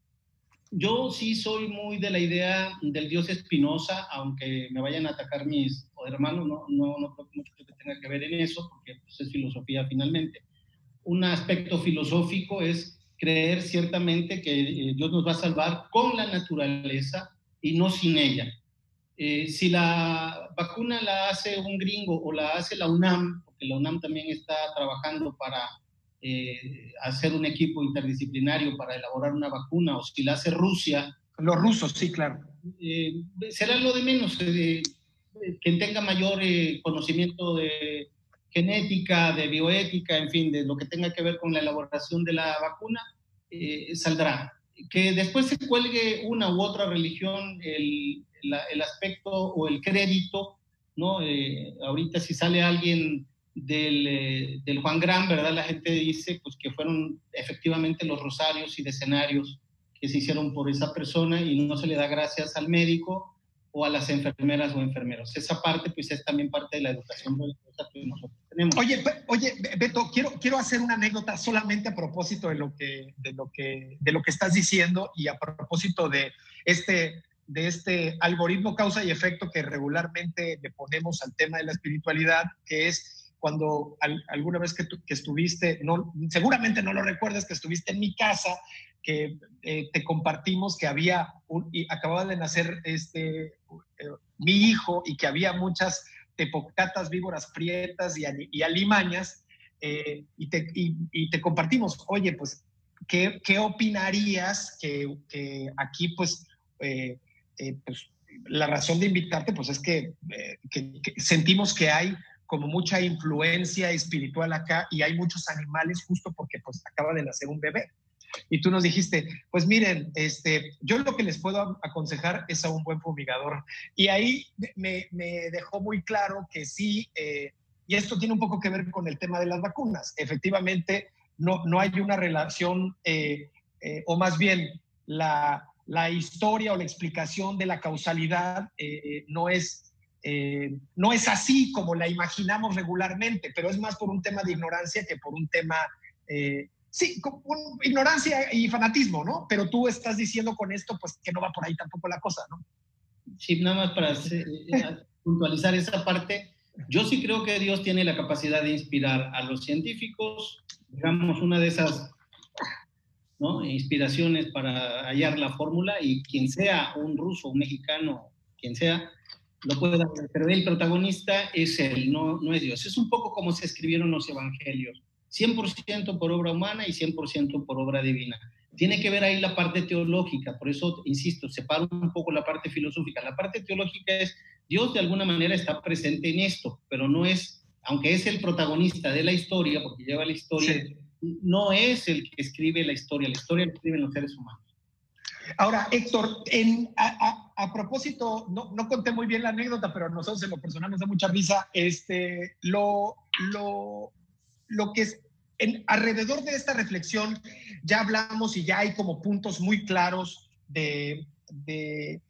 yo sí soy muy de la idea del Dios Espinosa, aunque me vayan a atacar mis hermanos, no, no, no creo mucho que tenga que ver en eso, porque pues, es filosofía finalmente. Un aspecto filosófico es creer ciertamente que eh, Dios nos va a salvar con la naturaleza y no sin ella. Eh, si la vacuna la hace un gringo o la hace la UNAM, porque la UNAM también está trabajando para eh, hacer un equipo interdisciplinario para elaborar una vacuna, o si la hace Rusia. Los rusos, sí, claro. Eh, será lo de menos, quien tenga mayor conocimiento de genética, de bioética, en fin, de lo que tenga que ver con la elaboración de la vacuna, saldrá. Que después se cuelgue una u otra religión el, el aspecto o el crédito, ¿no? Eh, ahorita si sale alguien del, eh, del, Juan Gran, ¿verdad? La gente dice pues que fueron efectivamente los rosarios y decenarios que se hicieron por esa persona y no se le da gracias al médico o a las enfermeras o enfermeros. Esa parte pues es también parte de la educación tenemos. Oye, oye, Beto, quiero, quiero hacer una anécdota solamente a propósito de lo que, de lo que, de lo que estás diciendo y a propósito de este de este algoritmo causa y efecto que regularmente le ponemos al tema de la espiritualidad, que es cuando alguna vez que, estuviste, no, seguramente no lo recuerdas, que estuviste en mi casa, que eh, te compartimos que había, un, y acababa de nacer este, eh, mi hijo y que había muchas tepocatas víboras prietas y, alimañas, eh, y, te, y, te, compartimos, oye, pues, ¿qué, qué opinarías que, que, aquí, pues, pues, la razón de invitarte pues es que, eh, sentimos que hay como mucha influencia espiritual acá y hay muchos animales justo porque pues acaba de nacer un bebé. Y tú nos dijiste, pues miren, este, yo lo que les puedo aconsejar es a un buen fumigador. Y ahí me, dejó muy claro que sí, eh, y esto tiene un poco que ver con el tema de las vacunas. Efectivamente, no, no hay una relación, o más bien la, la historia o la explicación de la causalidad eh, no, es, eh, no es así como la imaginamos regularmente, pero es más por un tema de ignorancia que por un tema, eh, sí, ignorancia y fanatismo, ¿no? Pero tú estás diciendo con esto, pues que no va por ahí tampoco la cosa, ¿no? Sí, nada más para puntualizar esa parte. Yo sí creo que Dios tiene la capacidad de inspirar a los científicos, digamos, una de esas inspiraciones para hallar la fórmula y quien sea un ruso, un mexicano, quien sea, lo puede dar, pero el protagonista es él, no, no es Dios. Es un poco como se escribieron los evangelios, 100% por obra humana y 100% por obra divina. Tiene que ver ahí la parte teológica, por eso, insisto, separo un poco la parte filosófica. La parte teológica es, Dios de alguna manera está presente en esto, pero no es, aunque es el protagonista de la historia, porque lleva la historia, no es el que escribe la historia, la historia la escriben los seres humanos. Ahora, Héctor, a, propósito, no, no, conté muy bien la anécdota, pero a nosotros en lo personal nos da mucha risa. Este, lo, lo, lo, que, en, alrededor de esta reflexión ya hablamos y ya hay como puntos muy claros de, de,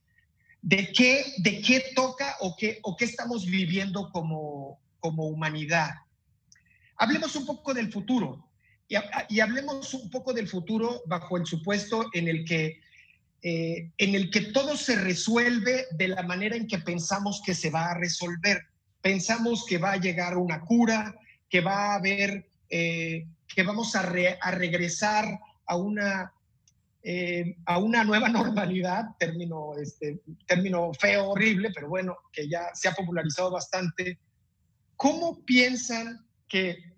qué, de qué toca o qué, o qué estamos viviendo como, como humanidad. Hablemos un poco del futuro y, y, hablemos un poco del futuro bajo el supuesto en el que eh, en el que todo se resuelve de la manera en que pensamos que se va a resolver. Pensamos que va a llegar una cura, que va a haber, eh, que vamos a, regresar a una, eh, a una nueva normalidad, término, este, término feo, horrible, pero bueno, que ya se ha popularizado bastante. ¿Cómo piensan que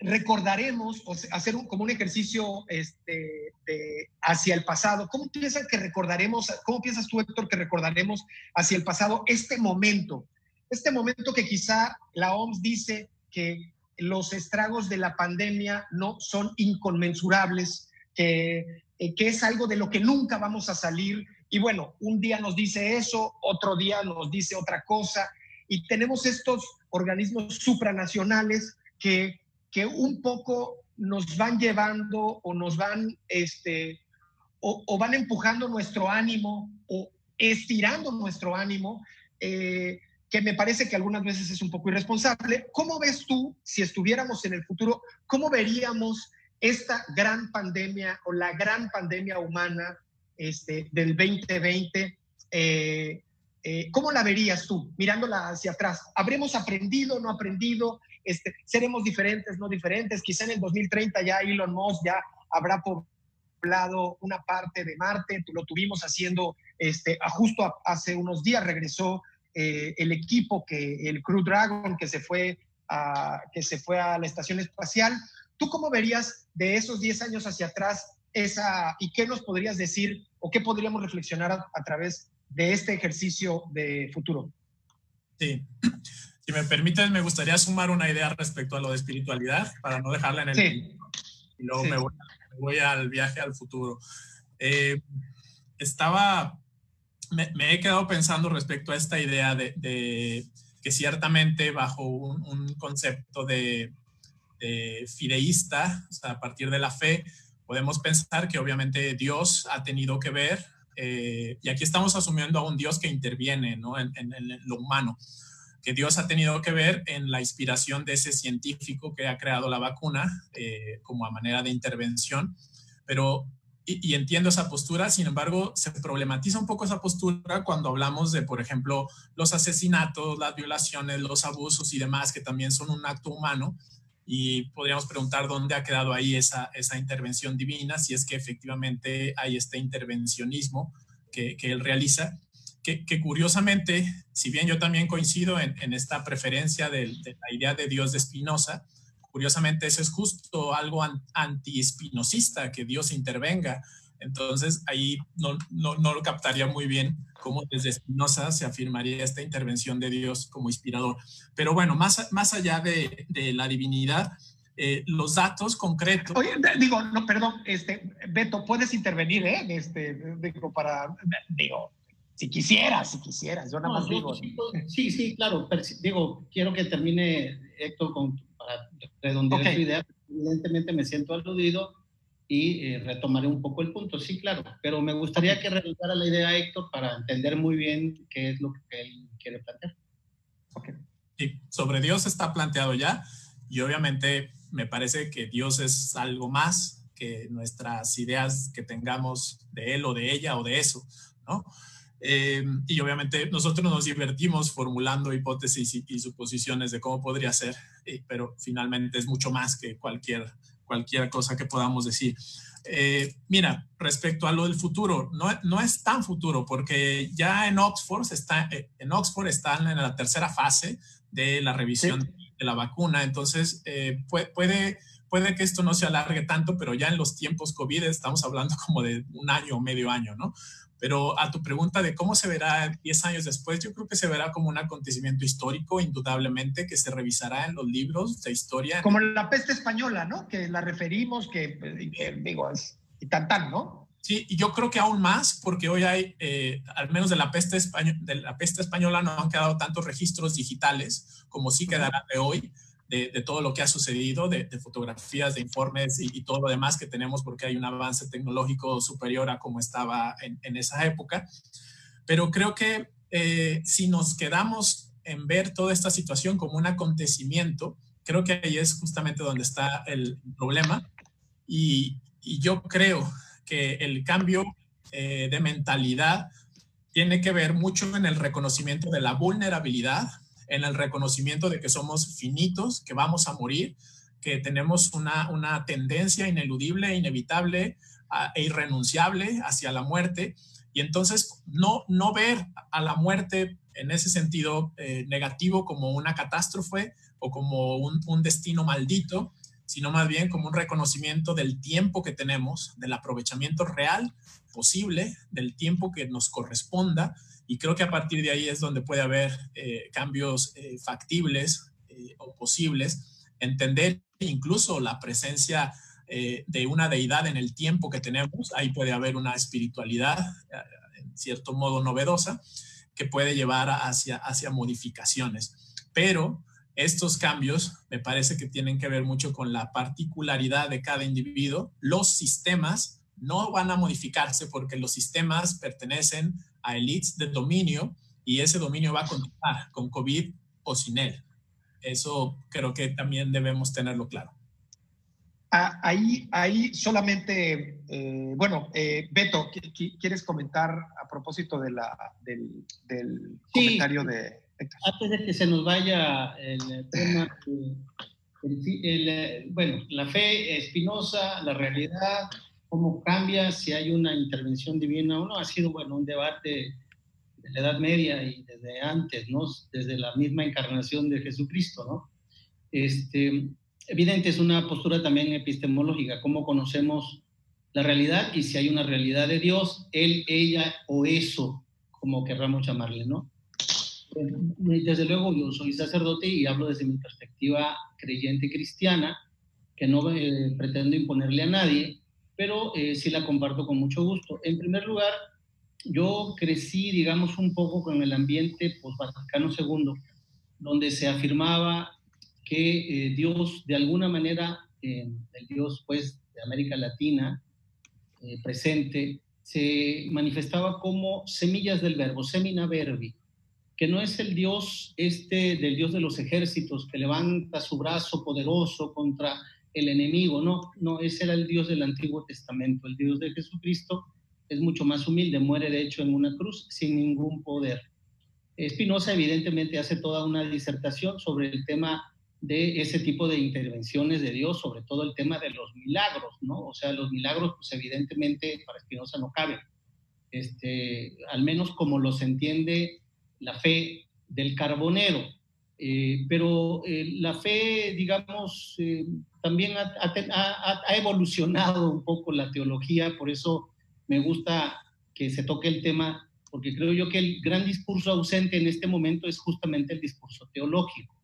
recordaremos, hacer un, como un ejercicio este, hacia el pasado. ¿Cómo piensas que recordaremos, cómo piensas tú, Héctor, que recordaremos hacia el pasado este momento? Este momento que quizá la OMS dice que los estragos de la pandemia no son inconmensurables, que, eh, que es algo de lo que nunca vamos a salir. Y bueno, un día nos dice eso, otro día nos dice otra cosa. Y tenemos estos organismos supranacionales que que un poco nos van llevando o nos van, este, o, van empujando nuestro ánimo o estirando nuestro ánimo, eh, que me parece que algunas veces es un poco irresponsable. ¿Cómo ves tú, si estuviéramos en el futuro, cómo veríamos esta gran pandemia o la gran pandemia humana este, del 2020? Eh, eh, ¿Cómo la verías tú, mirándola hacia atrás? ¿Habremos aprendido, no aprendido? Este, seremos diferentes, no diferentes. Quizá en el 2030 ya Elon Musk ya habrá poblado una parte de Marte, lo tuvimos haciendo este, justo hace unos días, regresó eh, el equipo, que, el Crew Dragon, que se, fue a, que se fue a la estación espacial. ¿Tú cómo verías de esos 10 años hacia atrás esa, y qué nos podrías decir o qué podríamos reflexionar a través de este ejercicio de futuro? Sí, si me permites, me gustaría sumar una idea respecto a lo de espiritualidad para no dejarla en el sí. y luego me, voy, al viaje al futuro. Eh, estaba, me, he quedado pensando respecto a esta idea de, que ciertamente bajo un, concepto de, fideísta, o sea, a partir de la fe, podemos pensar que obviamente Dios ha tenido que ver, eh, y aquí estamos asumiendo a un Dios que interviene ¿no? en, en lo humano que Dios ha tenido que ver en la inspiración de ese científico que ha creado la vacuna eh, como a manera de intervención, pero y, entiendo esa postura, sin embargo, se problematiza un poco esa postura cuando hablamos de, por ejemplo, los asesinatos, las violaciones, los abusos y demás, que también son un acto humano, y podríamos preguntar dónde ha quedado ahí esa, esa intervención divina, si es que efectivamente hay este intervencionismo que, que él realiza que, curiosamente, si bien yo también coincido en, esta preferencia de, la idea de Dios de Spinoza, curiosamente eso es justo algo anti-espinosista, que Dios intervenga. Entonces ahí no, no, no, lo captaría muy bien cómo desde Spinoza se afirmaría esta intervención de Dios como inspirador. Pero bueno, más, más allá de, la divinidad, eh, los datos concretos. Oye, digo, no, perdón, este, Beto, puedes intervenir, ¿eh? Este, digo, para, digo, si quisieras, si quisieras, yo nada más digo. Sí, sí, claro, digo, quiero que termine Héctor con, para redondear su idea. Evidentemente me siento aludido y eh, retomaré un poco el punto, sí, claro, pero me gustaría que redondara la idea Héctor para entender muy bien qué es lo que él quiere plantear. Okay. Sí, sobre Dios está planteado ya y obviamente me parece que Dios es algo más que nuestras ideas que tengamos de él o de ella o de eso, ¿no? Eh, y obviamente nosotros nos divertimos formulando hipótesis y, suposiciones de cómo podría ser, eh, pero finalmente es mucho más que cualquier, cualquier cosa que podamos decir. Eh, mira, respecto a lo del futuro, no, no, es tan futuro porque ya en Oxford, está, en Oxford están en la tercera fase de la revisión de la vacuna, entonces puede, puede, puede que esto no se alargue tanto, pero ya en los tiempos COVID estamos hablando como de un año o medio año, ¿no? Pero a tu pregunta de cómo se verá 10 años después, yo creo que se verá como un acontecimiento histórico, indudablemente, que se revisará en los libros de historia. Como la peste española, ¿no? Que la referimos, que, digo, es y tan tan, ¿no? Sí, y yo creo que aún más, porque hoy hay, eh, al menos de la, peste de la peste española, no han quedado tantos registros digitales como sí quedarán de hoy de, todo lo que ha sucedido, de, fotografías, de informes y, todo lo demás que tenemos porque hay un avance tecnológico superior a como estaba en, esa época. Pero creo que eh, si nos quedamos en ver toda esta situación como un acontecimiento, creo que ahí es justamente donde está el problema. Y, yo creo que el cambio eh, de mentalidad tiene que ver mucho en el reconocimiento de la vulnerabilidad, en el reconocimiento de que somos finitos, que vamos a morir, que tenemos una, una tendencia ineludible, inevitable e irrenunciable hacia la muerte. Y entonces no, no ver a la muerte en ese sentido eh, negativo como una catástrofe o como un, un destino maldito, sino más bien como un reconocimiento del tiempo que tenemos, del aprovechamiento real posible, del tiempo que nos corresponda y creo que a partir de ahí es donde puede haber eh, cambios eh, factibles eh, o posibles. Entender incluso la presencia de una deidad en el tiempo que tenemos. Ahí puede haber una espiritualidad, en cierto modo novedosa, que puede llevar hacia, hacia modificaciones. Pero estos cambios me parece que tienen que ver mucho con la particularidad de cada individuo. Los sistemas no van a modificarse porque los sistemas pertenecen a elites de dominio y ese dominio va a continuar con COVID o sin él. Eso creo que también debemos tenerlo claro. Ah, ahí, ahí solamente, eh, bueno, eh, Beto, ¿quieres comentar a propósito de la, del, comentario de Antes de que se nos vaya el tema, bueno, la fe espinosa, la realidad, cómo cambia si hay una intervención divina o no. Ha sido, bueno, un debate de la Edad Media y desde antes, ¿no? Desde la misma encarnación de Jesucristo, ¿no? Este, evidente es una postura también epistemológica, cómo conocemos la realidad y si hay una realidad de Dios, él, ella o eso, como querramos llamarle, ¿no? Desde luego yo soy sacerdote y hablo desde mi perspectiva creyente cristiana, que no eh, pretendo imponerle a nadie, pero eh, sí la comparto con mucho gusto. En primer lugar, yo crecí, digamos, un poco con el ambiente post-Vaticano II, donde se afirmaba que eh, Dios, de alguna manera, eh, el Dios, pues, de América Latina, presente, se manifestaba como semillas del verbo, semina verbi, que no es el Dios este del Dios de los ejércitos que levanta su brazo poderoso contra el enemigo, no, no, ese era el Dios del Antiguo Testamento, el Dios de Jesucristo es mucho más humilde, muere de hecho en una cruz sin ningún poder. Espinosa evidentemente hace toda una disertación sobre el tema de ese tipo de intervenciones de Dios, sobre todo el tema de los milagros, ¿no? O sea, los milagros, pues evidentemente para Espinosa no caben, este, al menos como los entiende la fe del carbonero. Eh, pero eh, la fe, digamos, eh, también ha, evolucionado un poco la teología, por eso me gusta que se toque el tema, porque creo yo que el gran discurso ausente en este momento es justamente el discurso teológico.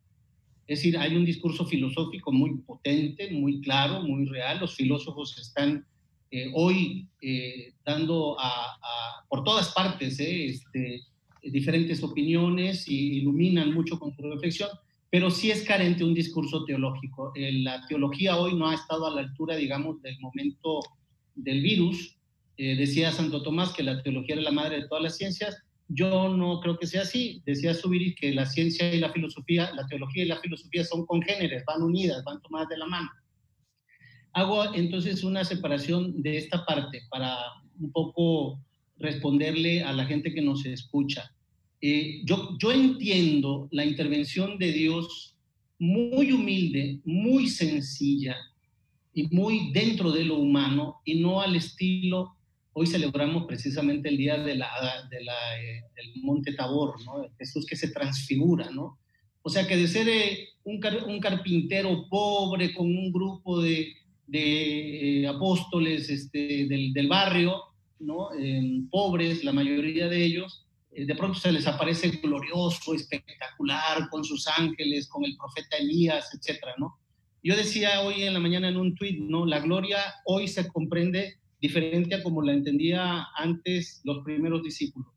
Es decir, hay un discurso filosófico muy potente, muy claro, muy real. Los filósofos están hoy dando por todas partes este, diferentes opiniones y iluminan mucho con su reflexión, pero sí es carente un discurso teológico. Eh, la teología hoy no ha estado a la altura, digamos, del momento del virus. Eh, decía Santo Tomás que la teología era la madre de todas las ciencias. Yo no creo que sea así. Decía Subiri que la ciencia y la filosofía, la teología y la filosofía son congéneres, van unidas, van tomadas de la mano. Hago entonces una separación de esta parte para un poco responderle a la gente que nos escucha. Eh, yo, entiendo la intervención de Dios muy humilde, muy sencilla y muy dentro de lo humano y no al estilo, hoy celebramos precisamente el día de la, de eh, del Monte Tabor, ¿no? Jesús que se transfigura, ¿no? O sea que de ser eh, un, carpintero pobre con un grupo de, apóstoles este, del, barrio, ¿no? pobres, la mayoría de ellos, eh, de pronto se les aparece glorioso, espectacular, con sus ángeles, con el profeta Elías, etcétera, ¿no? Yo decía hoy en la mañana en un tuit, ¿no? La gloria hoy se comprende diferente a como la entendía antes los primeros discípulos.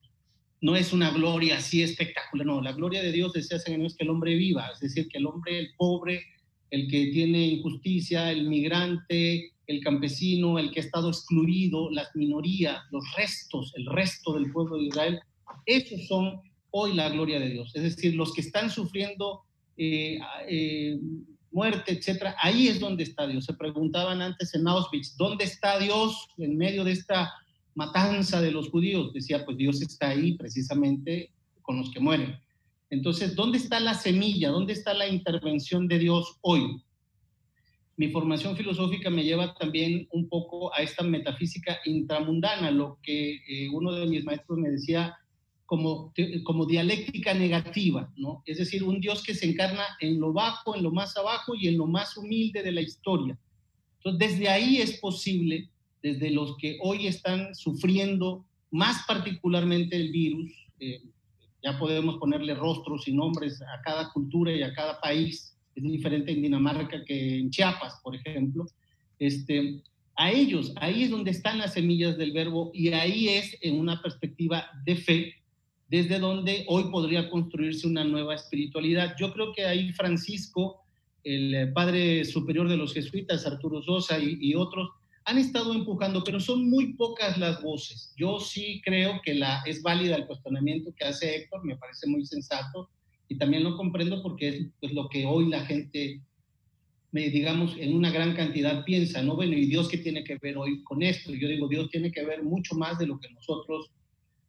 No es una gloria así espectacular, no, la gloria de Dios, San es que el hombre viva, es decir, que el hombre, el pobre, el que tiene injusticia, el migrante, el campesino, el que ha estado excluido, las minorías, los restos, el resto del pueblo de Israel, esos son hoy la gloria de Dios. Es decir, los que están sufriendo eh, eh, muerte, etcétera, ahí es donde está Dios. Se preguntaban antes en Auschwitz, ¿dónde está Dios en medio de esta matanza de los judíos? Decía, pues Dios está ahí precisamente con los que mueren. Entonces, ¿dónde está la semilla? ¿Dónde está la intervención de Dios hoy? Mi formación filosófica me lleva también un poco a esta metafísica intramundana, lo que eh, uno de mis maestros me decía como, como dialéctica negativa, ¿no? Es decir, un Dios que se encarna en lo bajo, en lo más abajo y en lo más humilde de la historia. Entonces, desde ahí es posible, desde los que hoy están sufriendo más particularmente el virus, eh, ya podemos ponerle rostros y nombres a cada cultura y a cada país, es diferente en Dinamarca que en Chiapas, por ejemplo, este, a ellos, ahí es donde están las semillas del verbo y ahí es en una perspectiva de fe, desde donde hoy podría construirse una nueva espiritualidad. Yo creo que ahí Francisco, el padre superior de los jesuitas, Arturo Sosa y, y otros, han estado empujando, pero son muy pocas las voces. Yo sí creo que la, es válida el cuestionamiento que hace Héctor, me parece muy sensato y también lo comprendo porque es pues, lo que hoy la gente, digamos, en una gran cantidad piensa, ¿no? Bueno, ¿y Dios qué tiene que ver hoy con esto? Yo digo, Dios tiene que ver mucho más de lo que nosotros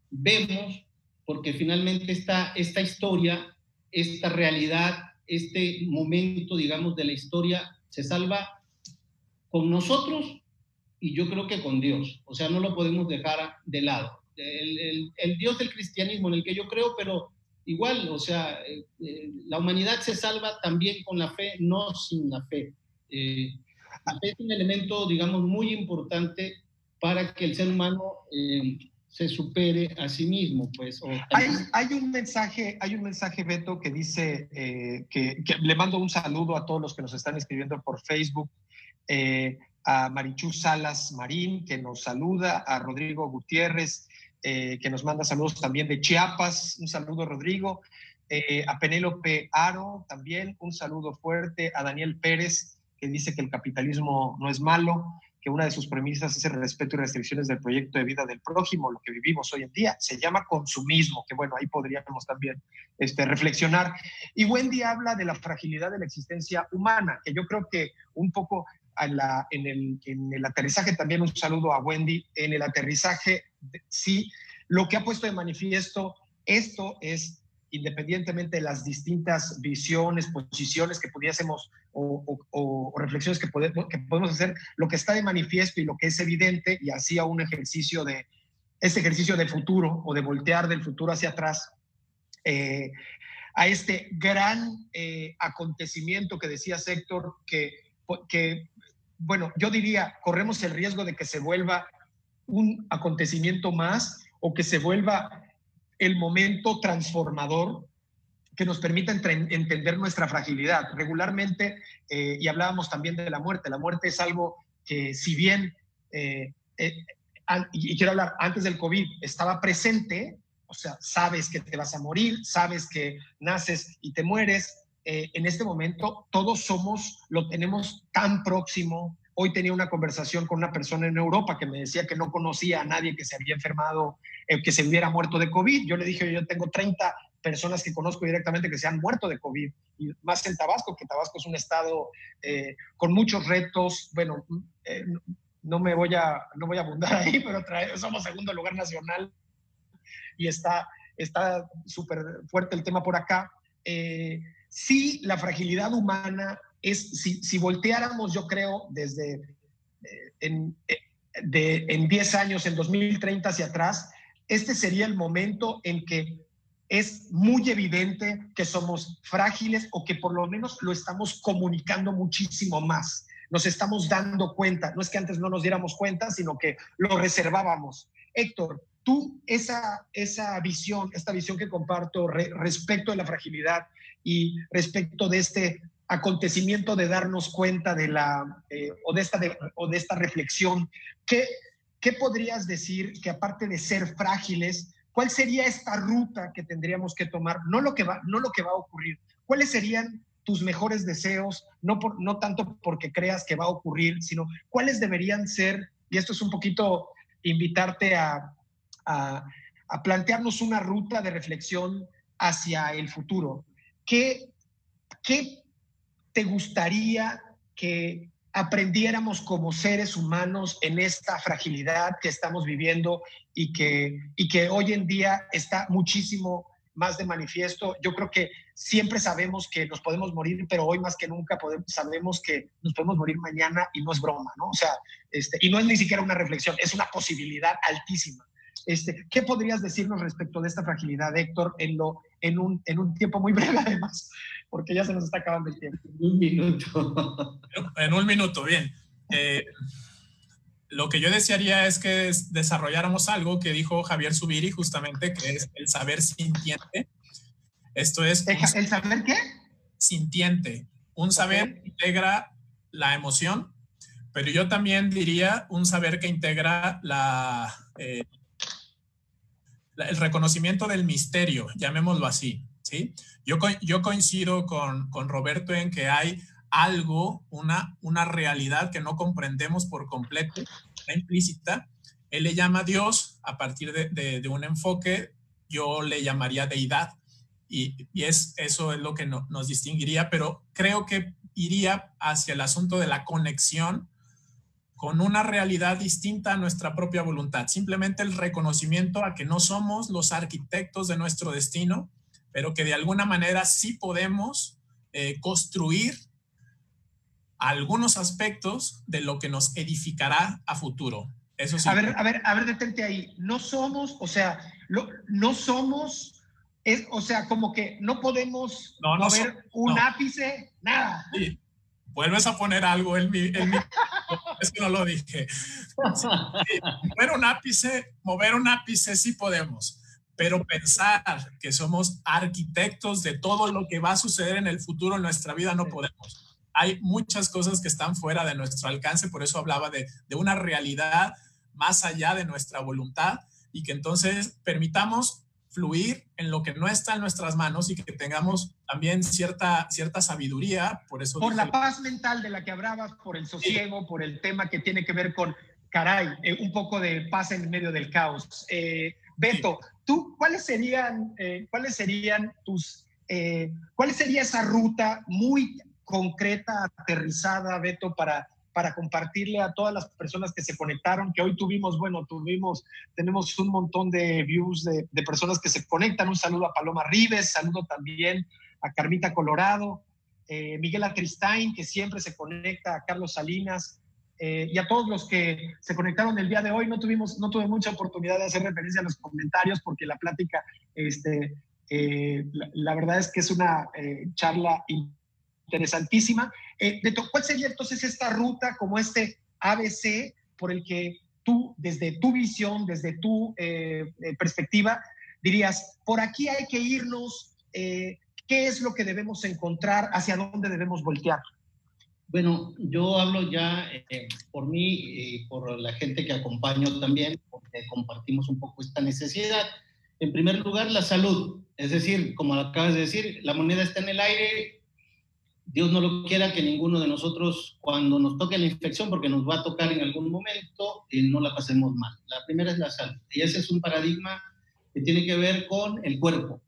vemos, porque finalmente esta, esta historia, esta realidad, este momento, digamos, de la historia se salva con nosotros y yo creo que con Dios. O sea, no lo podemos dejar de lado. El, Dios del cristianismo en el que yo creo, pero igual, o sea, eh, eh, la humanidad se salva también con la fe, no sin la fe. Eh, la fe es un elemento, digamos, muy importante para que el ser humano se supere a sí mismo, pues. hay, hay, un mensaje, hay un mensaje, Beto, que dice que, que, le mando un saludo a todos los que nos están escribiendo por Facebook a Marichú Salas Marín, que nos saluda, a Rodrigo Gutiérrez, eh, que nos manda saludos también de Chiapas, un saludo Rodrigo, eh, a Penélope Aro también, un saludo fuerte, a Daniel Pérez, que dice que el capitalismo no es malo, que una de sus premisas es el respeto y restricciones del proyecto de vida del prójimo, lo que vivimos hoy en día. Se llama consumismo, que bueno, ahí podríamos también este, reflexionar. Y Wendy habla de la fragilidad de la existencia humana, que yo creo que un poco en, el, en, el, aterrizaje también un saludo a Wendy. En el aterrizaje, sí, lo que ha puesto de manifiesto esto es, independientemente de las distintas visiones, posiciones que pudiésemos o, reflexiones que podemos, hacer, lo que está de manifiesto y lo que es evidente, y hacía un ejercicio de, ese ejercicio de futuro o de voltear del futuro hacia atrás, eh, a este gran eh, acontecimiento que decía Héctor, que bueno, yo diría, corremos el riesgo de que se vuelva un acontecimiento más o que se vuelva el momento transformador que nos permita entender nuestra fragilidad. Regularmente, eh, y hablábamos también de la muerte, la muerte es algo que si bien, eh, eh, y quiero hablar, antes del COVID estaba presente, o sea, sabes que te vas a morir, sabes que naces y te mueres, en este momento todos somos, lo tenemos tan próximo. Hoy tenía una conversación con una persona en Europa que me decía que no conocía a nadie que se había enfermado, eh, que se hubiera muerto de COVID. Yo le dije, yo tengo 30 personas que conozco directamente que se han muerto de COVID, y más en Tabasco, que Tabasco es un estado eh, con muchos retos. Bueno, no me voy a, no voy a abundar ahí, pero somos segundo lugar nacional y está súper fuerte el tema por acá. Eh, Sí, la fragilidad humana es, si, volteáramos, yo creo, desde eh, en, eh, de, en 10 años, en 2030 hacia atrás, este sería el momento en que es muy evidente que somos frágiles o que por lo menos lo estamos comunicando muchísimo más. Nos estamos dando cuenta, no es que antes no nos diéramos cuenta, sino que lo reservábamos. Héctor, tú esa, esa visión, esta visión que comparto respecto de la fragilidad y respecto de este acontecimiento de darnos cuenta de la, eh, o, de esta o de esta reflexión, ¿qué, ¿qué podrías decir que aparte de ser frágiles, cuál sería esta ruta que tendríamos que tomar? No lo que va, no lo que va a ocurrir. ¿Cuáles serían tus mejores deseos, no, por, no tanto porque creas que va a ocurrir, sino cuáles deberían ser, y esto es un poquito invitarte a, a, a plantearnos una ruta de reflexión hacia el futuro. ¿Qué, qué te gustaría que aprendiéramos como seres humanos en esta fragilidad que estamos viviendo y que, y que hoy en día está muchísimo más de manifiesto. Yo creo que siempre sabemos que nos podemos morir, pero hoy más que nunca podemos, sabemos que nos podemos morir mañana y no es broma, ¿no? O sea, este, y no es ni siquiera una reflexión, es una posibilidad altísima. Este, ¿Qué podrías decirnos respecto de esta fragilidad, Héctor, en, lo, en, un, en un tiempo muy breve además? Porque ya se nos está acabando el tiempo. Un minuto. En un minuto, bien. Eh, lo que yo desearía es que desarrolláramos algo que dijo Javier Subiri justamente, que es el saber sintiente. Esto es... ¿El, saber qué? Sintiente. Un saber que integra la emoción, pero yo también diría un saber que integra la, eh, el reconocimiento del misterio, llamémoslo así. ¿sí? Yo, yo coincido con, con Roberto en que hay algo, una, una realidad que no comprendemos por completo, está implícita. Él le llama Dios a partir de, un enfoque, yo le llamaría deidad, y, es, eso es lo que nos distinguiría, pero creo que iría hacia el asunto de la conexión con una realidad distinta a nuestra propia voluntad. Simplemente el reconocimiento a que no somos los arquitectos de nuestro destino, pero que de alguna manera sí podemos eh, construir algunos aspectos de lo que nos edificará a futuro. Eso sí. A ver, a ver, a ver, detente ahí. No somos, o sea, no somos, es, o sea, como que no podemos no, mover un ápice, nada. Sí. Vuelves a poner algo en mi, es que no lo dije. mover un ápice, mover un ápice sí podemos, pero pensar que somos arquitectos de todo lo que va a suceder en el futuro en nuestra vida no podemos hay muchas cosas que están fuera de nuestro alcance, por eso hablaba de, una realidad más allá de nuestra voluntad y que entonces permitamos fluir en lo que no está en nuestras manos y que tengamos también cierta, cierta sabiduría. Por eso... Por la paz mental de la que hablabas, por el sosiego, por el tema que tiene que ver con, caray, eh, un poco de paz en medio del caos. Eh, Beto, ¿tú cuáles serían, eh, cuáles serían tus, cuál sería esa ruta muy concreta, aterrizada, Beto, para, para compartirle a todas las personas que se conectaron, que hoy tuvimos, bueno, tuvimos, tenemos un montón de views de, personas que se conectan. Un saludo a Paloma Rives, saludo también a Carmita Colorado, eh, Miguel Atristain, que siempre se conecta, a Carlos Salinas, eh, y a todos los que se conectaron el día de hoy. No, tuvimos, no tuve mucha oportunidad de hacer referencia a los comentarios porque la plática, este, eh, la, verdad es que es una charla interesantísima. Eh, ¿Cuál sería entonces esta ruta como este ABC por el que tú, desde tu visión, desde tu eh, eh, perspectiva, dirías, por aquí hay que irnos, ¿qué es lo que debemos encontrar, hacia dónde debemos voltear? Bueno, yo hablo ya por mí y por la gente que acompaño también, porque compartimos un poco esta necesidad. En primer lugar, la salud. Es decir, como acabas de decir, la moneda está en el aire, Dios no lo quiera que ninguno de nosotros, cuando nos toque la infección, porque nos va a tocar en algún momento, eh, no la pasemos mal. La primera es la salud. Y ese es un paradigma que tiene que ver con el cuerpo,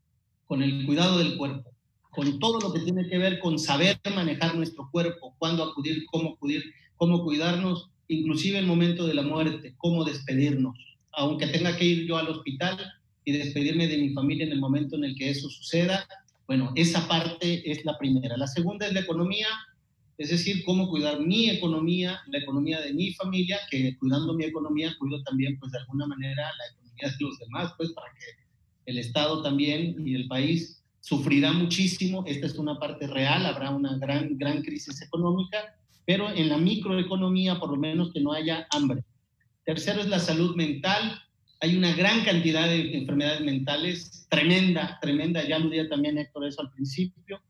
con el cuidado del cuerpo, con todo lo que tiene que ver con saber manejar nuestro cuerpo, cuándo acudir, cómo acudir, cómo cuidarnos, inclusive el momento de la muerte, cómo despedirnos. Aunque tenga que ir yo al hospital y despedirme de mi familia en el momento en el que eso suceda, bueno, esa parte es la primera. La segunda es la economía, es decir, cómo cuidar mi economía, la economía de mi familia, que cuidando mi economía cuido también, pues de alguna manera, la economía de los demás, pues para que el Estado también y el país sufrirá muchísimo. Esta es una parte real, habrá una gran, gran crisis económica, pero en la microeconomía, por lo menos que no haya hambre. Tercero es la salud mental, hay una gran cantidad de enfermedades mentales, tremenda, tremenda, ya aludía también Héctor eso al principio.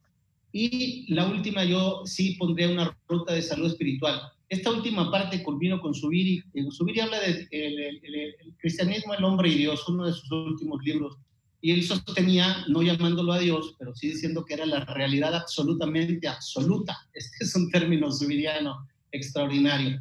Y la última, yo sí pondría una ruta de salud espiritual. Esta última parte culmino con Subiri. Subiri habla del de, el, cristianismo, el hombre y Dios, uno de sus últimos libros. y él sostenía, no llamándolo a Dios, pero sí diciendo que era la realidad absolutamente absoluta. Este es un término subiriano extraordinario.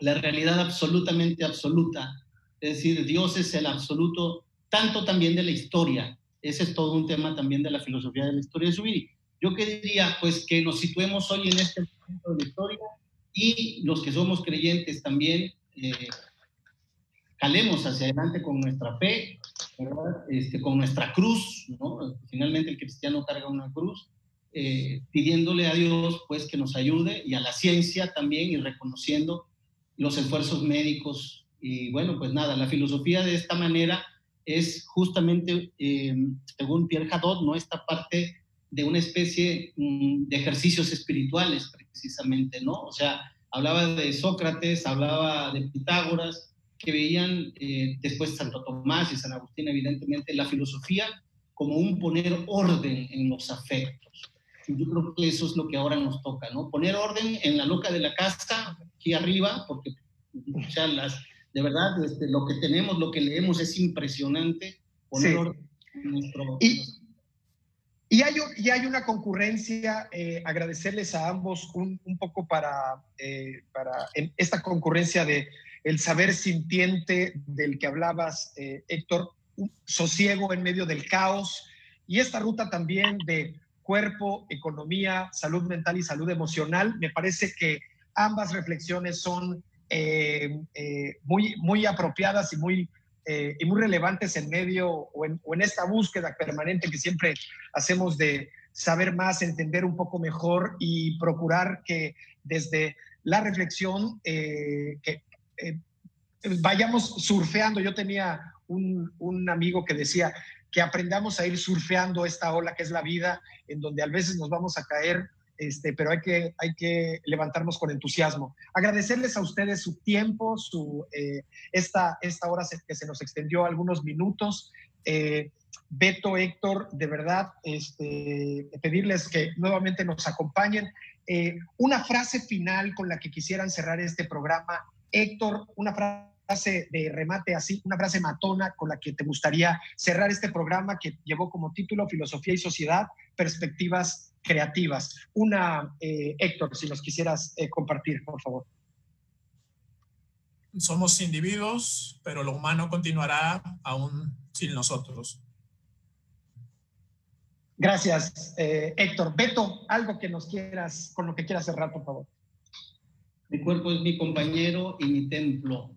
La realidad absolutamente absoluta. Es decir, Dios es el absoluto, tanto también de la historia. Ese es todo un tema también de la filosofía de la historia de Subiri. Yo que diría, pues que nos situemos hoy en este momento de la historia y los que somos creyentes también eh, calemos hacia adelante con nuestra fe, este, con nuestra cruz, ¿no? Finalmente el cristiano carga una cruz, eh, pidiéndole a Dios pues que nos ayude y a la ciencia también y reconociendo los esfuerzos médicos. Y bueno, pues nada, la filosofía de esta manera es justamente, eh, según Pierre Hadot, ¿no? esta parte de una especie mm, de ejercicios espirituales precisamente, ¿no? O sea, hablaba de Sócrates, hablaba de Pitágoras, que veían eh, después Santo Tomás y San Agustín, evidentemente, la filosofía como un poner orden en los afectos. Yo creo que eso es lo que ahora nos toca, ¿no? Poner orden en la loca de la casa, aquí arriba, porque, o sea, las, de verdad, este, lo que tenemos, lo que leemos es impresionante. En nuestro... Y, y hay, y hay una concurrencia, eh, agradecerles a ambos un, un poco para, eh, para esta concurrencia de el saber sintiente del que hablabas, eh, Héctor, sosiego en medio del caos y esta ruta también de cuerpo, economía, salud mental y salud emocional. Me parece que ambas reflexiones son eh, eh, muy, muy apropiadas y muy, y muy relevantes en medio o en, esta búsqueda permanente que siempre hacemos de saber más, entender un poco mejor y procurar que desde la reflexión que, eh, vayamos surfeando. Yo tenía un, un, amigo que decía que aprendamos a ir surfeando esta ola que es la vida, en donde a veces nos vamos a caer, este, pero hay que, hay que levantarnos con entusiasmo. Agradecerles a ustedes su tiempo, su, eh, esta, esta hora que se nos extendió algunos minutos. Eh, Beto, Héctor, de verdad, este, pedirles que nuevamente nos acompañen. una frase final con la que quisieran cerrar este programa Héctor, una frase de remate así, una frase matona con la que te gustaría cerrar este programa que llevó como título Filosofía y Sociedad, Perspectivas Creativas. Una, eh, Héctor, si nos quisieras eh, compartir, por favor. Somos individuos, pero lo humano continuará aún sin nosotros. Gracias, eh, Héctor. Beto, algo que nos quieras, con lo que quieras cerrar, por favor. Mi cuerpo es mi compañero y mi templo.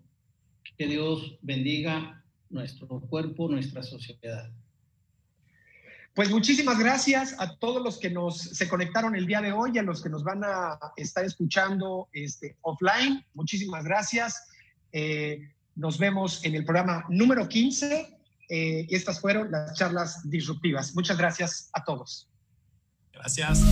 Que Dios bendiga nuestro cuerpo, nuestra sociedad. Pues muchísimas gracias a todos los que nos se conectaron el día de hoy, a los que nos van a estar escuchando este, offline. Muchísimas gracias. Eh, nos vemos en el programa número 15 eh, estas fueron las charlas disruptivas. Muchas gracias a todos. Gracias.